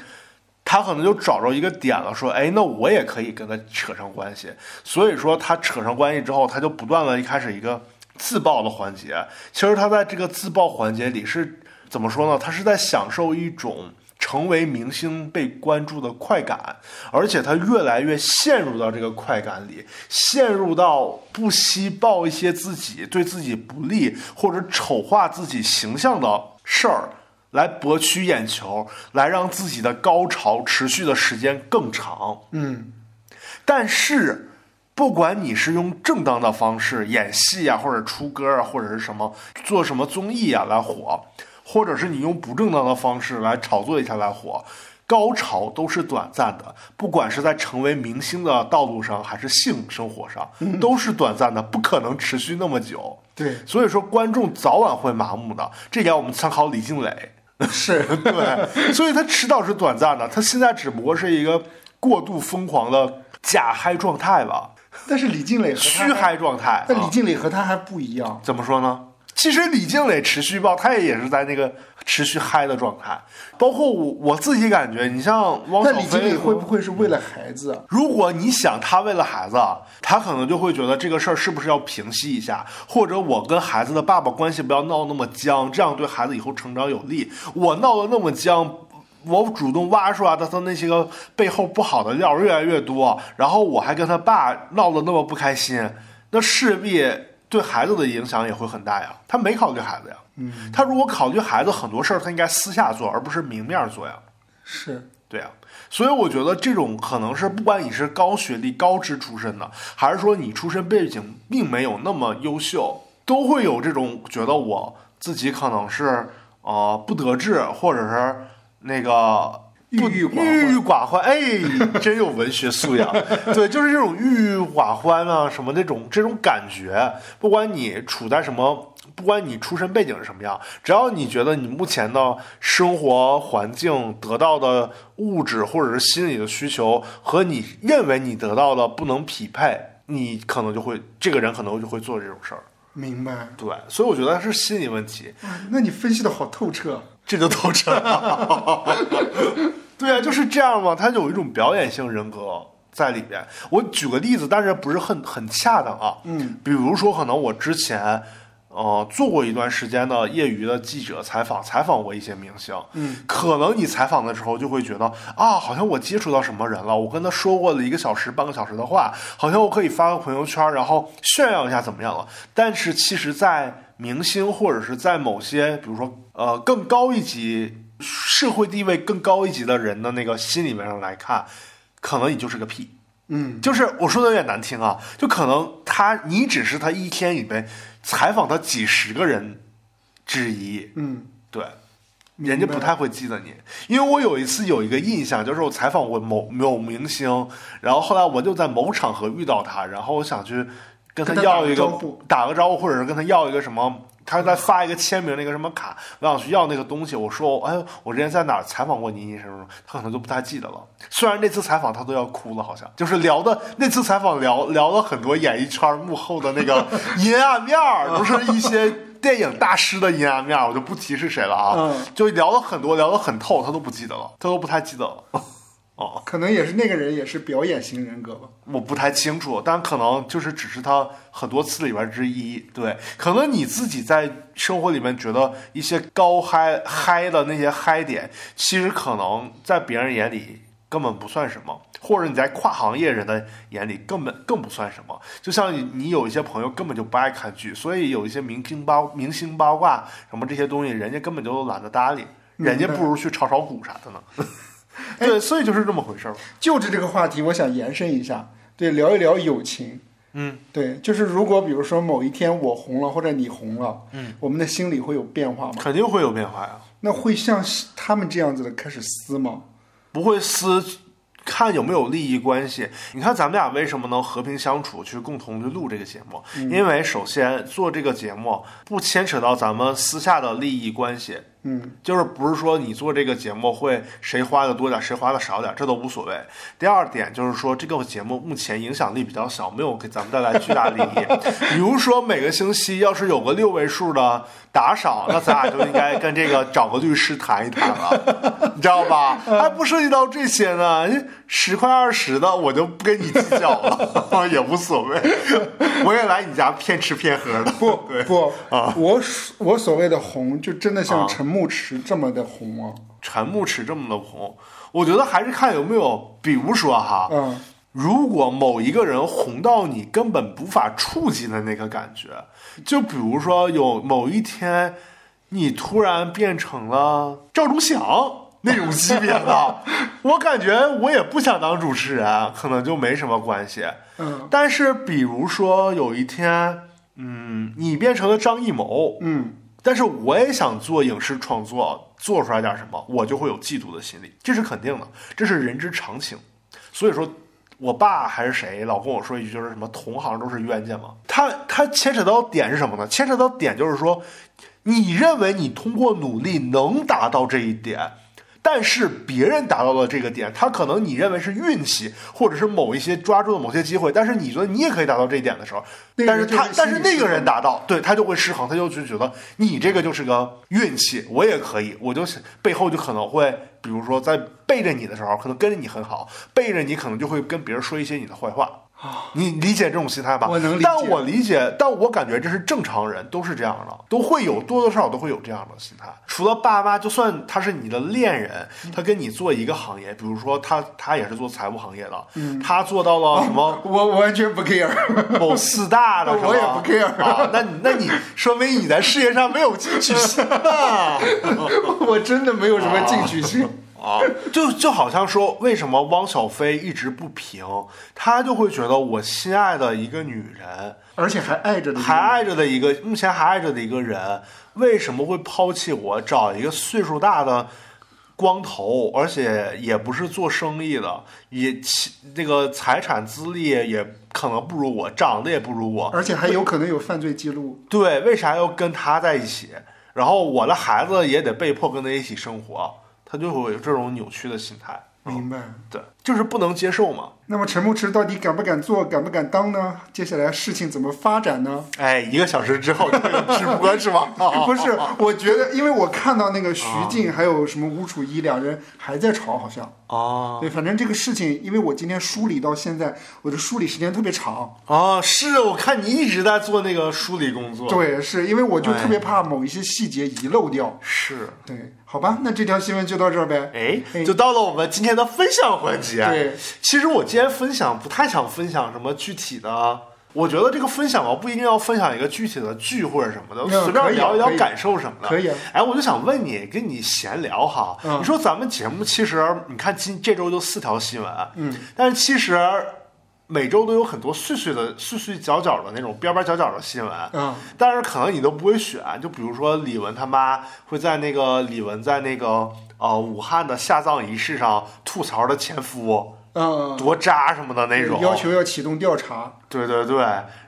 他可能就找着一个点了，说，哎，那我也可以跟他扯上关系。所以说他扯上关系之后，他就不断的一开始一个自爆的环节。其实他在这个自爆环节里是怎么说呢？他是在享受一种成为明星被关注的快感，而且他越来越陷入到这个快感里，陷入到不惜报一些自己对自己不利或者丑化自己形象的事儿。来博取眼球，来让自己的高潮持续的时间更长。嗯，但是，不管你是用正当的方式演戏啊，或者出歌啊，或者是什么做什么综艺啊来火，或者是你用不正当的方式来炒作一下来火，高潮都是短暂的。不管是在成为明星的道路上，还是性生活上，都是短暂的，不可能持续那么久。对，所以说，观众早晚会麻木的。这点我们参考李静蕾。是，对，所以他迟早是短暂的，他现在只不过是一个过度疯狂的假嗨状态吧，但是李静蕾虚，嗨状态。但李啊静蕾和他还不一样。怎么说呢？其实李静蕾持续爆，她也是在那个持续嗨的状态。包括我我自己感觉，你像汪小那李静菲蕾会不会是为了孩子啊？如果你想他为了孩子，他可能就会觉得这个事儿是不是要平息一下，或者我跟孩子的爸爸关系不要闹那么僵，这样对孩子以后成长有利。我闹得那么僵，我主动挖出来的他那些个背后不好的料越来越多，然后我还跟他爸闹得那么不开心，那势必对孩子的影响也会很大呀。他没考虑孩子呀，嗯，他如果考虑孩子，很多事儿他应该私下做，而不是明面做呀。是，对呀，所以我觉得这种可能是不管你是高学历、高知出身的，还是说你出身背景并没有那么优秀，都会有这种觉得我自己可能是呃不得志，或者是那个。郁郁寡欢郁郁寡欢，哎，真有文学素养。对，就是这种郁郁寡欢啊，什么那种这种感觉，不管你处在什么，不管你出身背景是什么样，只要你觉得你目前的生活环境得到的物质或者是心理的需求和你认为你得到的不能匹配，你可能就会这个人可能就会做这种事儿。明白。对，所以我觉得是心理问题，那你分析的好透彻。这就透彻了。对啊，就是这样嘛，他有一种表演性人格在里边。我举个例子，但是不是很很恰当啊？嗯比如说，可能我之前呃做过一段时间的业余的记者采访，采访过一些明星。嗯，可能你采访的时候就会觉得啊，好像我接触到什么人了，我跟他说过了一个小时、半个小时的话，好像我可以发个朋友圈，然后炫耀一下怎么样了。但是其实，在明星或者是在某些，比如说呃更高一级、社会地位更高一级的人的那个心里面上来看，可能你就是个屁。嗯，就是我说的有点难听啊，就可能他你只是他一天里面采访他几十个人之一，嗯，对，人家不太会记得你。因为我有一次有一个印象，就是我采访过某某明星，然后后来我就在某场合遇到他，然后我想去跟他要一个打个招呼打个招呼，或者是跟他要一个什么。他在发一个签名那个什么卡，我想去要那个东西。我说，哎，我之前在哪儿采访过倪妮什么什么？他可能都不太记得了。虽然那次采访他都要哭了，好像就是聊的那次采访聊聊了很多演艺圈幕后的那个 阴暗面儿，都是一些电影大师的阴暗面儿，我就不提是谁了啊。嗯就聊了很多，聊得很透，他都不记得了，他都不太记得了。哦，可能也是那个人也是表演型人格吧。我不太清楚，但可能就是只是他很多次里边之一。对，可能你自己在生活里面觉得一些高嗨嗨的那些嗨点，其实可能在别人眼里根本不算什么，或者你在跨行业人的眼里根本更不算什么。就像你你有一些朋友根本就不爱看剧，所以有一些明星八明星八卦什么这些东西，人家根本就懒得搭理，人家不如去炒炒股啥的呢。对，所以就是这么回事儿。就着这个话题，我想延伸一下，对，聊一聊友情。嗯，对，就是如果比如说某一天我红了，或者你红了，嗯，我们的心里会有变化吗？肯定会有变化呀。那会像他们这样子的开始撕吗？不会撕，看有没有利益关系。你看咱们俩为什么能和平相处，去共同去录这个节目？因为首先做这个节目不牵扯到咱们私下的利益关系，嗯就是不是说你做这个节目会谁花的多点，谁花的少点，这都无所谓。第二点就是说，这个节目目前影响力比较小，没有给咱们带来巨大利益。比如说每个星期要是有个六位数的打赏，那咱俩就应该跟这个找个律师谈一谈了，你知道吧？还不涉及到这些呢，十块二十的我就不跟你计较了，也无所谓。我也来你家骗吃骗喝的。不对不啊，我我所谓的红，就真的像啊陈牧驰这么的红啊。陈牧驰这么的红，我觉得还是看有没有，比如说哈，嗯如果某一个人红到你根本无法触及的那个感觉，就比如说有某一天，你突然变成了赵忠祥那种级别的，我感觉我也不想当主持人，可能就没什么关系。嗯但是比如说有一天，嗯，你变成了张艺谋，嗯，但是我也想做影视创作，做出来点什么，我就会有嫉妒的心理，这是肯定的，这是人之常情。所以说，我爸还是谁老跟我说一句，就是什么同行都是冤家嘛。他他牵扯到点是什么呢？牵扯到点就是说，你认为你通过努力能达到这一点。但是别人达到了这个点，他可能你认为是运气，或者是某一些抓住了某些机会，但是你觉得你也可以达到这一点的时候，但是他但是那个人达到，对他就会失衡，他就就觉得你这个就是个运气，我也可以，我就背后就可能会，比如说在背着你的时候，可能跟着你很好，背着你可能就会跟别人说一些你的坏话。你理解这种心态吧？我能理解但我理解，但我感觉这是正常人都是这样的，都会有多多少少都会有这样的心态。除了爸妈，就算他是你的恋人，他跟你做一个行业，比如说他他也是做财务行业的，嗯他做到了什么 我我完全不 care。某四大的，我也不 care 啊。那你那你说明你在事业上没有进取心啊 我真的没有什么进取心。啊！就就好像说，为什么汪小菲一直不平？他就会觉得我心爱的一个女人，而且还爱着的，还爱着的一个，目前还爱着的一个人，为什么会抛弃我，找一个岁数大的？光头，而且也不是做生意的，也其这个财产资历也可能不如我，长得也不如我，而且还有可能有犯罪记录。对，为啥要跟他在一起？然后我的孩子也得被迫跟他一起生活，他就会有这种扭曲的心态。明白。对，就是不能接受嘛。那么陈牧驰到底敢不敢做，敢不敢当呢？接下来事情怎么发展呢？哎，一个小时之后就会有直播是吧？不是，我觉得，因为我看到那个徐静还有什么吴楚一两人还在吵，好像。哦对，反正这个事情，因为我今天梳理到现在，我的梳理时间特别长。哦，是我看你一直在做那个梳理工作。，对，是因为我就哎特别怕某一些细节遗漏掉。是。对，好吧，那这条新闻就到这儿呗。哎，哎就到了我们今天的分享环节。对，其实我今天分享不太想分享什么具体的，我觉得这个分享吧，不一定要分享一个具体的剧或者什么的，嗯随便聊一聊感受什么的。可以啊。哎，我就想问你，跟你闲聊哈，嗯。你说咱们节目其实你看今这周就四条新闻，嗯，但是其实每周都有很多碎碎的、碎碎角角的那种边边角角的新闻。嗯，但是可能你都不会选，就比如说李玟他妈会在那个李玟在那个呃武汉的下葬仪式上吐槽的前夫嗯，多渣什么的那种，要求要启动调查，对对对，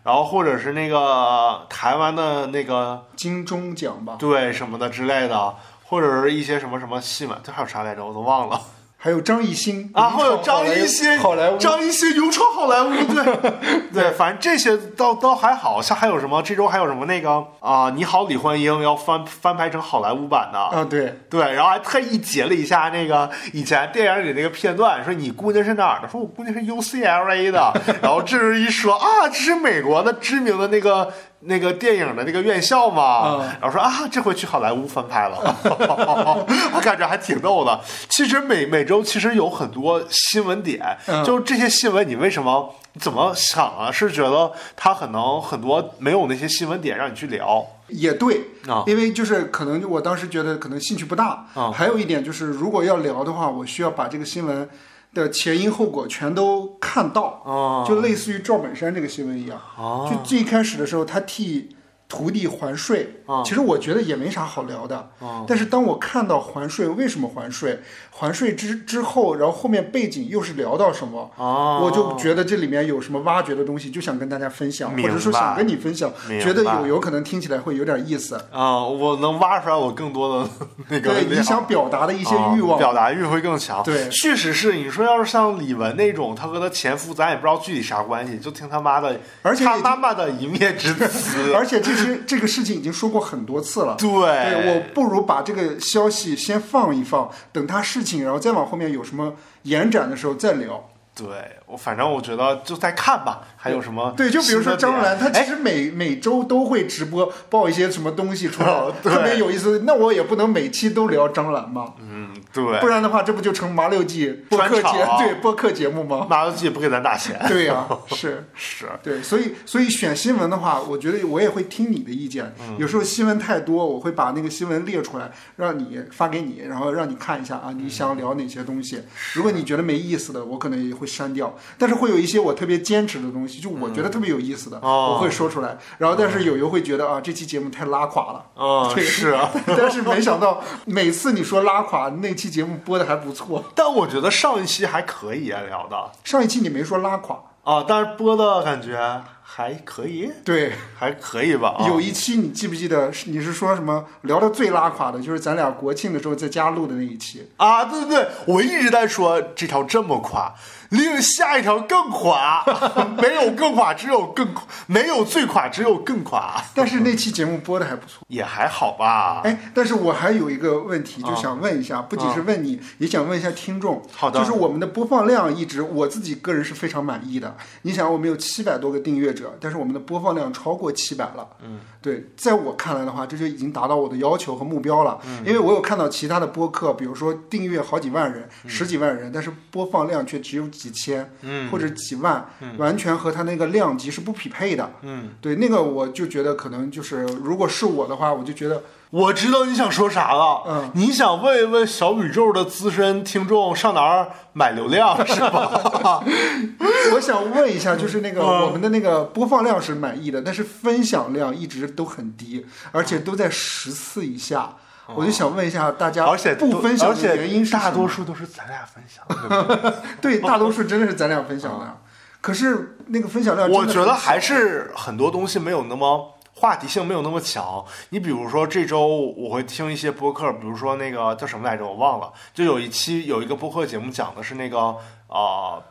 然后或者是那个台湾的那个金钟奖吧，对什么的之类的，或者是一些什么什么戏嘛，这还有啥来着？我都忘了还有张艺兴啊，还有张艺兴，好莱坞，张艺兴勇闯好莱坞，对 对，反正这些倒倒还好像还有什么这周还有什么那个啊，你好李焕英要翻翻拍成好莱坞版的，啊，对，对，然后还特意截了一下那个以前电影里那个片段，说你姑娘是哪儿的？说我姑娘是 UCLA 的。然后这人一说啊，这是美国的知名的那个那个电影的那个院校嘛。嗯然后说啊，这回去好莱坞翻拍了，我感觉还挺逗的。其实每每周其实有很多新闻点，嗯就这些新闻你为什么怎么想啊？是觉得它可能很多没有那些新闻点让你去聊也对，啊？因为就是可能我当时觉得可能兴趣不大，啊还有一点就是如果要聊的话，我需要把这个新闻的前因后果全都看到，哦。就类似于赵本山这个新闻一样，哦。就最开始的时候他替徒弟还税，啊其实我觉得也没啥好聊的，哦。但是当我看到还税为什么还税，还税之之后，然后后面背景又是聊到什么，哦，我就觉得这里面有什么挖掘的东西，就想跟大家分享，或者说想跟你分享，觉得有有可能听起来会有点意思。啊、我能挖出来我更多的那个对你想表达的一些欲望，啊表达欲会更强。对确实是。你说要是像李玟那种，她和她前夫，咱也不知道具体啥关系，就听他妈的，而且已经他妈妈的一面之词。而且这是这个事情已经说过很多次了。对，对，我不如把这个消息先放一放，等他事情，然后再往后面有什么延展的时候再聊。对我反正我觉得就再看吧，还有什么对，就比如说张兰，她其哎实每每周都会直播报一些什么东西出来特别有意思。那我也不能每期都聊张兰嘛，嗯，对不，然的话，这不就成麻六记播客节对播客节目吗？麻六记不给咱打钱，对呀、是。是对，所以所以选新闻的话，我觉得我也会听你的意见。嗯有时候新闻太多，我会把那个新闻列出来，让你发给你，然后让你看一下啊，你想聊哪些东西。如果你觉得没意思的，我可能也会删掉。但是会有一些我特别坚持的东西，就我觉得特别有意思的，哦我会说出来。然后，但是有友会觉得啊，这期节目太拉垮了。嗯，对是啊。但是没想到每次你说拉垮，那 期节目播的还不错。但我觉得上一期还可以啊，聊的上一期你没说拉垮，啊，但是播的感觉还可以，对，还可以吧？啊有一期你记不记得？是你是说什么聊的最拉垮的，就是咱俩国庆的时候在家录的那一期。啊，对对对，我一直在说这条这么垮，另下一条更垮，没有更垮，只有更，没有最垮，只有更垮，但是那期节目播的还不错。也还好吧。哎，但是我还有一个问题，就想问一下，不仅是问你，也想问一下听众。好的就是我们的播放量一直，我自己个人是非常满意的。你想，我们有七百多个订阅者，但是我们的播放量超过七百了。嗯，对，在我看来的话，这就已经达到我的要求和目标了。因为我有看到其他的播客，比如说订阅好几万人、十几万人，但是播放量却只有几千，嗯或者几万，完全和它那个量级是不匹配的。嗯，对，那个我就觉得可能就是，如果是我的话，我就觉得，我知道你想说啥了，嗯，你想问一问小宇宙的资深听众上哪儿买流量是吧？我想问一下，就是那个嗯我们的那个播放量是满意的，但是分享量一直都很低，而且都在十次以下。我就想问一下大家，而且不分享的原因是大多数都是咱俩分享的。对，大多数真的是咱俩分享的，可是那个分享量我觉得还是很多东西没有那么话题性没有那么强。你比如说这周我会听一些播客，比如说那个叫什么来着，我忘了，就有一期有一个播客节目讲的是那个呃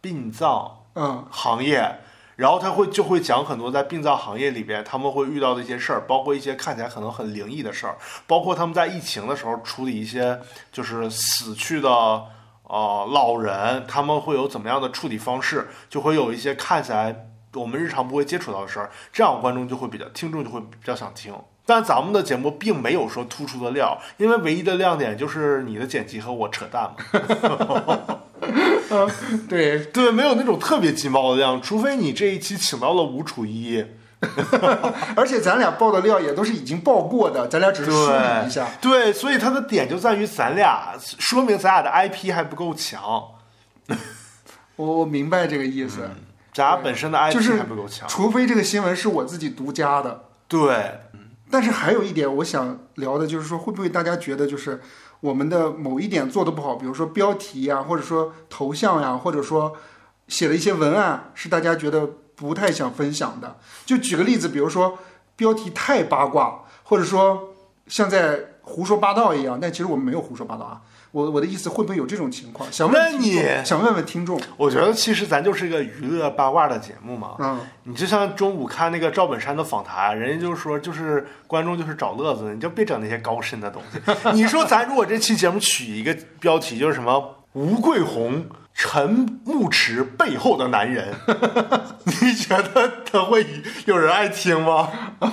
殡葬嗯。行业，然后他会就会讲很多在殡葬行业里边他们会遇到的一些事儿，包括一些看起来可能很灵异的事儿，包括他们在疫情的时候处理一些就是死去的呃老人，他们会有怎么样的处理方式，就会有一些看起来我们日常不会接触到的事儿，这样观众就会比较，听众就会比较想听。但咱们的节目并没有说突出的料，因为唯一的亮点就是你的剪辑和我扯淡嘛。对，对，没有那种特别劲爆的量，除非你这一期请到了吴楚一。而且咱俩爆的料也都是已经爆过的，咱俩只是梳理一下。对，所以它的点就在于咱俩，说明咱俩的 IP 还不够强，我我明白这个意思，咱俩本身的 IP 还不够强。除非这个新闻是我自己独家的。对，但是还有一点我想聊的就是说，会不会大家觉得就是我们的某一点做的不好，比如说标题呀，或者说头像呀，或者说写了一些文案是大家觉得不太想分享的？就举个例子，比如说标题太八卦，或者说像在胡说八道一样，但其实我们没有胡说八道啊。我我的意思会不会有这种情况？想问那你想问问听众，我觉得其实咱就是个娱乐八卦的节目嘛。嗯，你就像中午看那个赵本山的访谈，人家就说就是观众就是找乐子，你就别整那些高深的东西。你说咱如果这期节目取一个标题就是什么吴桂红陈牧驰背后的男人，你觉得他会有人爱听吗？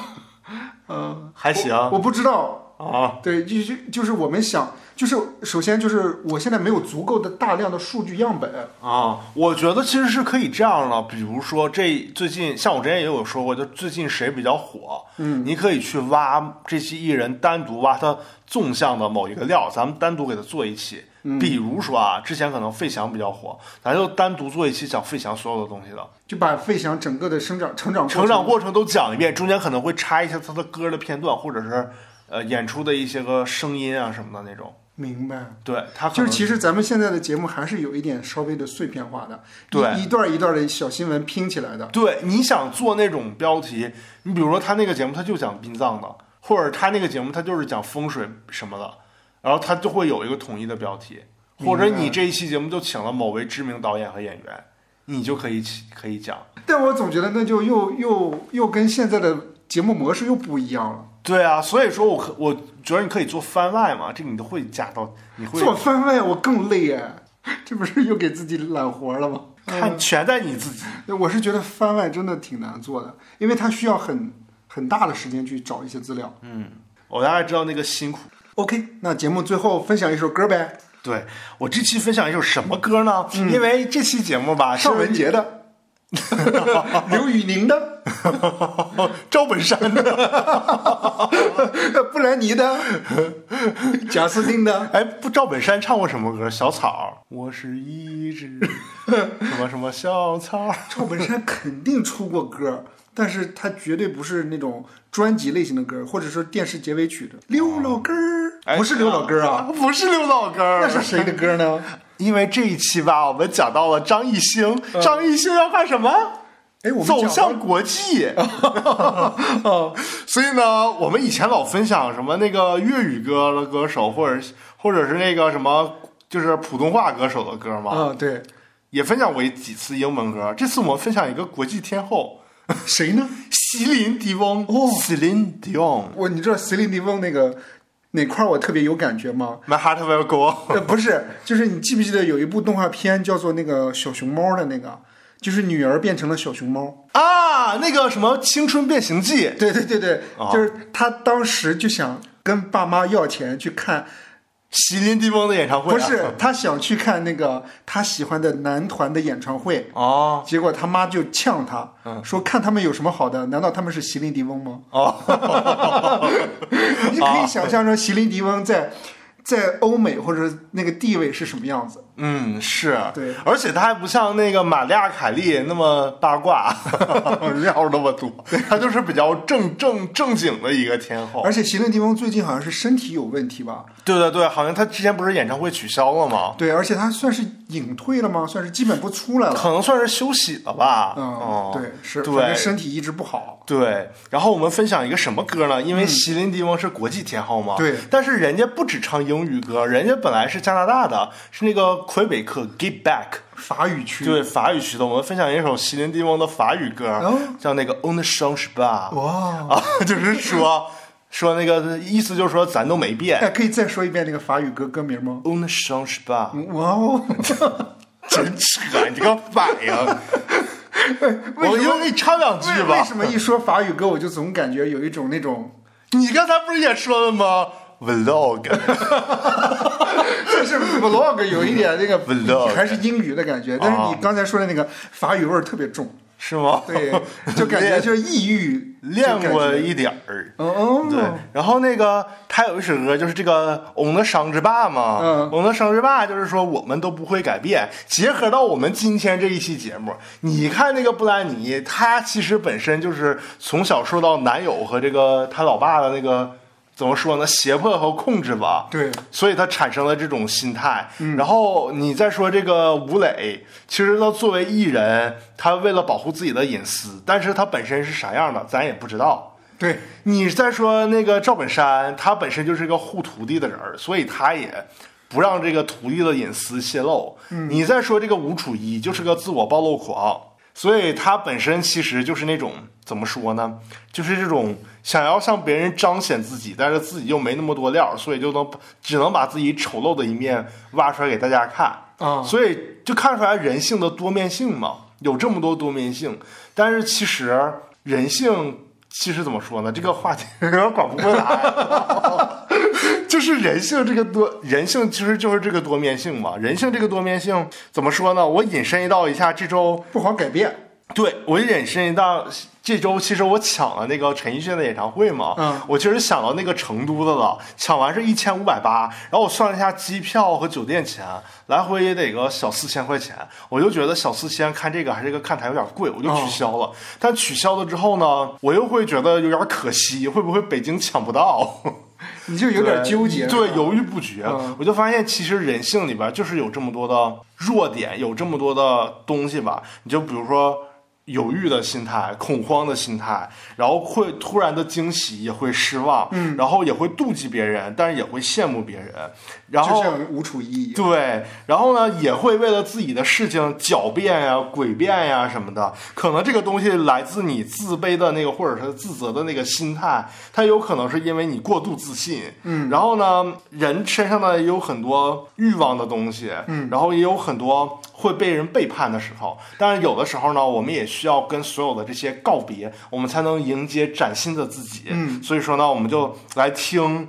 嗯，还行我不知道，啊，对，就就就是我们想，就是首先就是我现在没有足够的大量的数据样本，啊，我觉得其实是可以这样的，比如说这最近像我之前也有说过，就最近谁比较火，嗯，你可以去挖这些艺人，单独挖他纵向的某一个料，咱们单独给他做一期。嗯比如说啊，之前可能费翔比较火，咱就单独做一期讲费翔所有的东西的，就把费翔整个的生长成长成长过过程都讲一遍，中间可能会插一下他的歌的片段，或者是呃演出的一些个声音啊什么的那种。程，明白。对他就是其实咱们现在的节目还是有一点稍微的碎片化的，对一一段一段的小新闻拼起来的。对，你想做那种标题，你比如说他那个节目，他就讲殡葬的，或者他那个节目他就是讲风水什么的，然后他就会有一个统一的标题，或者你这一期节目就请了某位知名导演和演员，你就可以起可以讲。但我总觉得那就又又又跟现在的节目模式又不一样了。对啊，所以说我可我觉得你可以做番外嘛，这个你都会加到，你会做番外我更累哎，这不是又给自己揽活了吗？看全在你自己。我是觉得番外真的挺难做的，因为它需要很很大的时间去找一些资料。嗯我大概知道那个辛苦。OK，那节目最后分享一首歌呗，对我这期分享一首什么歌呢？因为这期节目吧，是尚雯婕的，刘宇宁的，赵本山的。布兰妮的，贾斯汀的，哎，不，赵本山唱过什么歌？小草，我是一只什么什么小草。赵本山肯定出过歌，但是它绝对不是那种专辑类型的歌，或者说电视结尾曲的。刘老根儿，哎不是刘老根儿啊，不是刘老根儿，那是谁的歌呢？因为这一期吧，我们讲到了张艺兴，张艺兴要干什么？哎，我们走向国际。所以呢，我们以前老分享什么那个粤语歌的歌手，或者或者是那个什么，就是普通话歌手的歌嘛，嗯，对，也分享过几次英文歌。这次我们分享一个国际天后，谁呢？席琳迪翁。哦席琳迪翁我你知道席琳迪翁那个哪块儿我特别有感觉吗？，My heart will go。呃，不是，就是你记不记得有一部动画片叫做那个小熊猫的那个，就是女儿变成了小熊猫。啊，那个什么《青春变形记》对对对对，啊就是他当时就想跟爸妈要钱去看，席琳迪翁的演唱会、啊，不是他想去看那个他喜欢的男团的演唱会，哦结果他妈就呛他，嗯说看他们有什么好的？难道他们是席琳迪翁吗？哦，你可以想象说席琳迪翁在在欧美或者那个地位是什么样子。嗯，是，对，而且他还不像那个玛利亚凯莉那么八卦，料那么多，他就是比较正正正经的一个天后。而且席琳迪翁最近好像是身体有问题吧？对对对，好像他之前不是演唱会取消了吗？对，而且他算是隐退了吗？算是基本不出来了。可能算是休息了吧。嗯，哦，对，是，对反正身体一直不好。对，然后我们分享一个什么歌呢？因为席琳迪翁是国际天后嘛，对但是人家不只唱英语歌，人家本来是加拿大的，是那个魁北克 Get Back 法语区，对法语区的，我们分享一首席琳迪翁的法语歌，哦。叫那个 On the s h a n s h b a 哇，啊，就是说说那个意思就是说咱都没变。哎，可以再说一遍那个法语歌歌名吗？On the s h a n g e Bar，哇哦，真扯，你这个反应。我就给你唱两句吧。为为什么一说法语歌，我就总感觉有一种那种，你刚才不是也说了吗？Vlog，就是 vlog 有一点那个 Vlog 还是英语的感觉，但是你刚才说的那个法语味儿特别重，是吗？对，就感觉就是抑郁，练过一点儿。嗯，对，然后那个他有一首歌，就是这个《我们的生之霸》嘛，嗯翁的生之霸》就是说我们都不会改变。结合到我们今天这一期节目，你看那个布兰妮，她其实本身就是从小受到男友和这个她老爸的那个怎么说呢，胁迫和控制吧。对，所以他产生了这种心态。然后你再说这个吴磊，其实他作为艺人，他为了保护自己的隐私，但是他本身是啥样的，咱也不知道。对，你再说那个赵本山，他本身就是一个护徒弟的人儿，所以他也不让这个徒弟的隐私泄露。你再说这个吴楚一，就是个自我暴露狂，所以他本身其实就是那种怎么说呢，就是这种想要向别人彰显自己，但是自己又没那么多料，所以就能只能把自己丑陋的一面挖出来给大家看。啊，所以就看出来人性的多面性嘛，有这么多多面性。但是其实人性其实怎么说呢？这个话题有点管不过来。就是人性这个多，人性其实就是这个多面性嘛。人性这个多面性怎么说呢？我引申到一下这周不好改变，对我引申到这周，其实我抢了那个陈奕迅的演唱会嘛，嗯我其实想到那个成都的了，抢完是一千五百八，然后我算了一下机票和酒店钱，来回也得个小四千块钱，我就觉得小四千看这个还是这个看台有点贵，我就取消了。但取消了之后呢，我又会觉得有点可惜，会不会北京抢不到？你就有点纠结，对，犹豫不决。嗯我就发现，其实人性里边就是有这么多的弱点，有这么多的东西吧。你就比如说犹豫的心态、恐慌的心态，然后会突然的惊喜，也会失望，嗯，然后也会妒忌别人，但是也会羡慕别人，然就后。对，然后呢，也会为了自己的事情狡辩呀、诡辩呀什么的。可能这个东西来自你自卑的那个，或者是自责的那个心态，它有可能是因为你过度自信。嗯，然后呢，人身上呢也有很多欲望的东西，嗯，然后也有很多会被人背叛的时候。但是有的时候呢，我们也需要跟所有的这些告别，我们才能迎接崭新的自己。嗯，所以说呢，我们就来听。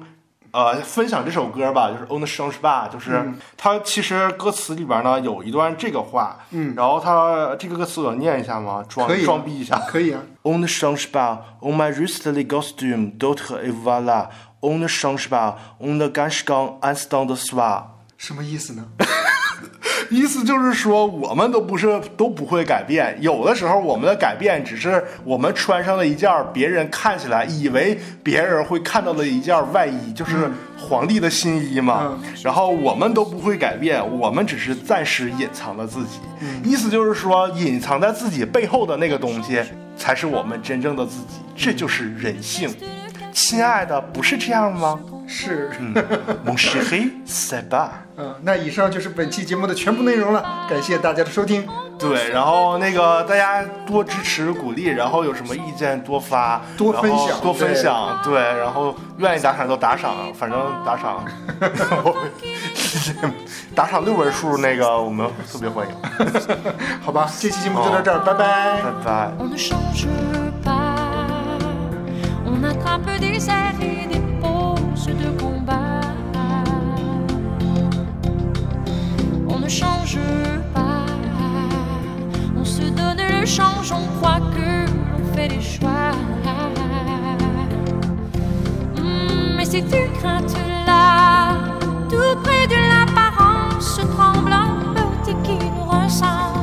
呃，分享这首歌吧，就是《On the s h a n g e Bar》，就是、嗯它其实歌词里边呢有一段这个话，嗯，然后它这个歌词我念一下吗？装装逼一下。可以啊，On the s h a n g e Bar, on my wristly costume, d'autres et voilà. On the s h a n g e Bar, on the g a n s h g a n instant de soir. 什么意思呢？意思就是说，我们都不是都不会改变，有的时候我们的改变只是我们穿上了一件别人看起来以为别人会看到的一件外衣，就是皇帝的新衣嘛。然后我们都不会改变，我们只是暂时隐藏了自己。意思就是说，隐藏在自己背后的那个东西，才是我们真正的自己，这就是人性。亲爱的，不是这样吗？是，嗯，Mon chéri, c'est pas。嗯，那以上就是本期节目的全部内容了，感谢大家的收听。对，然后那个大家多支持鼓励，然后有什么意见多发，多分享多分对享，对，然后愿意打赏就打赏，反正打赏，打赏六位数那个我们特别欢迎，好吧，这期节目就到这儿，拜拜。拜拜。on attrape des airs et des poses de combat. On ne change pas, on se donne le change, on croit que l'on fait les choix. Mmh, mais c'est une crainte là, tout près de l'apparence tremblante qui nous ressemble.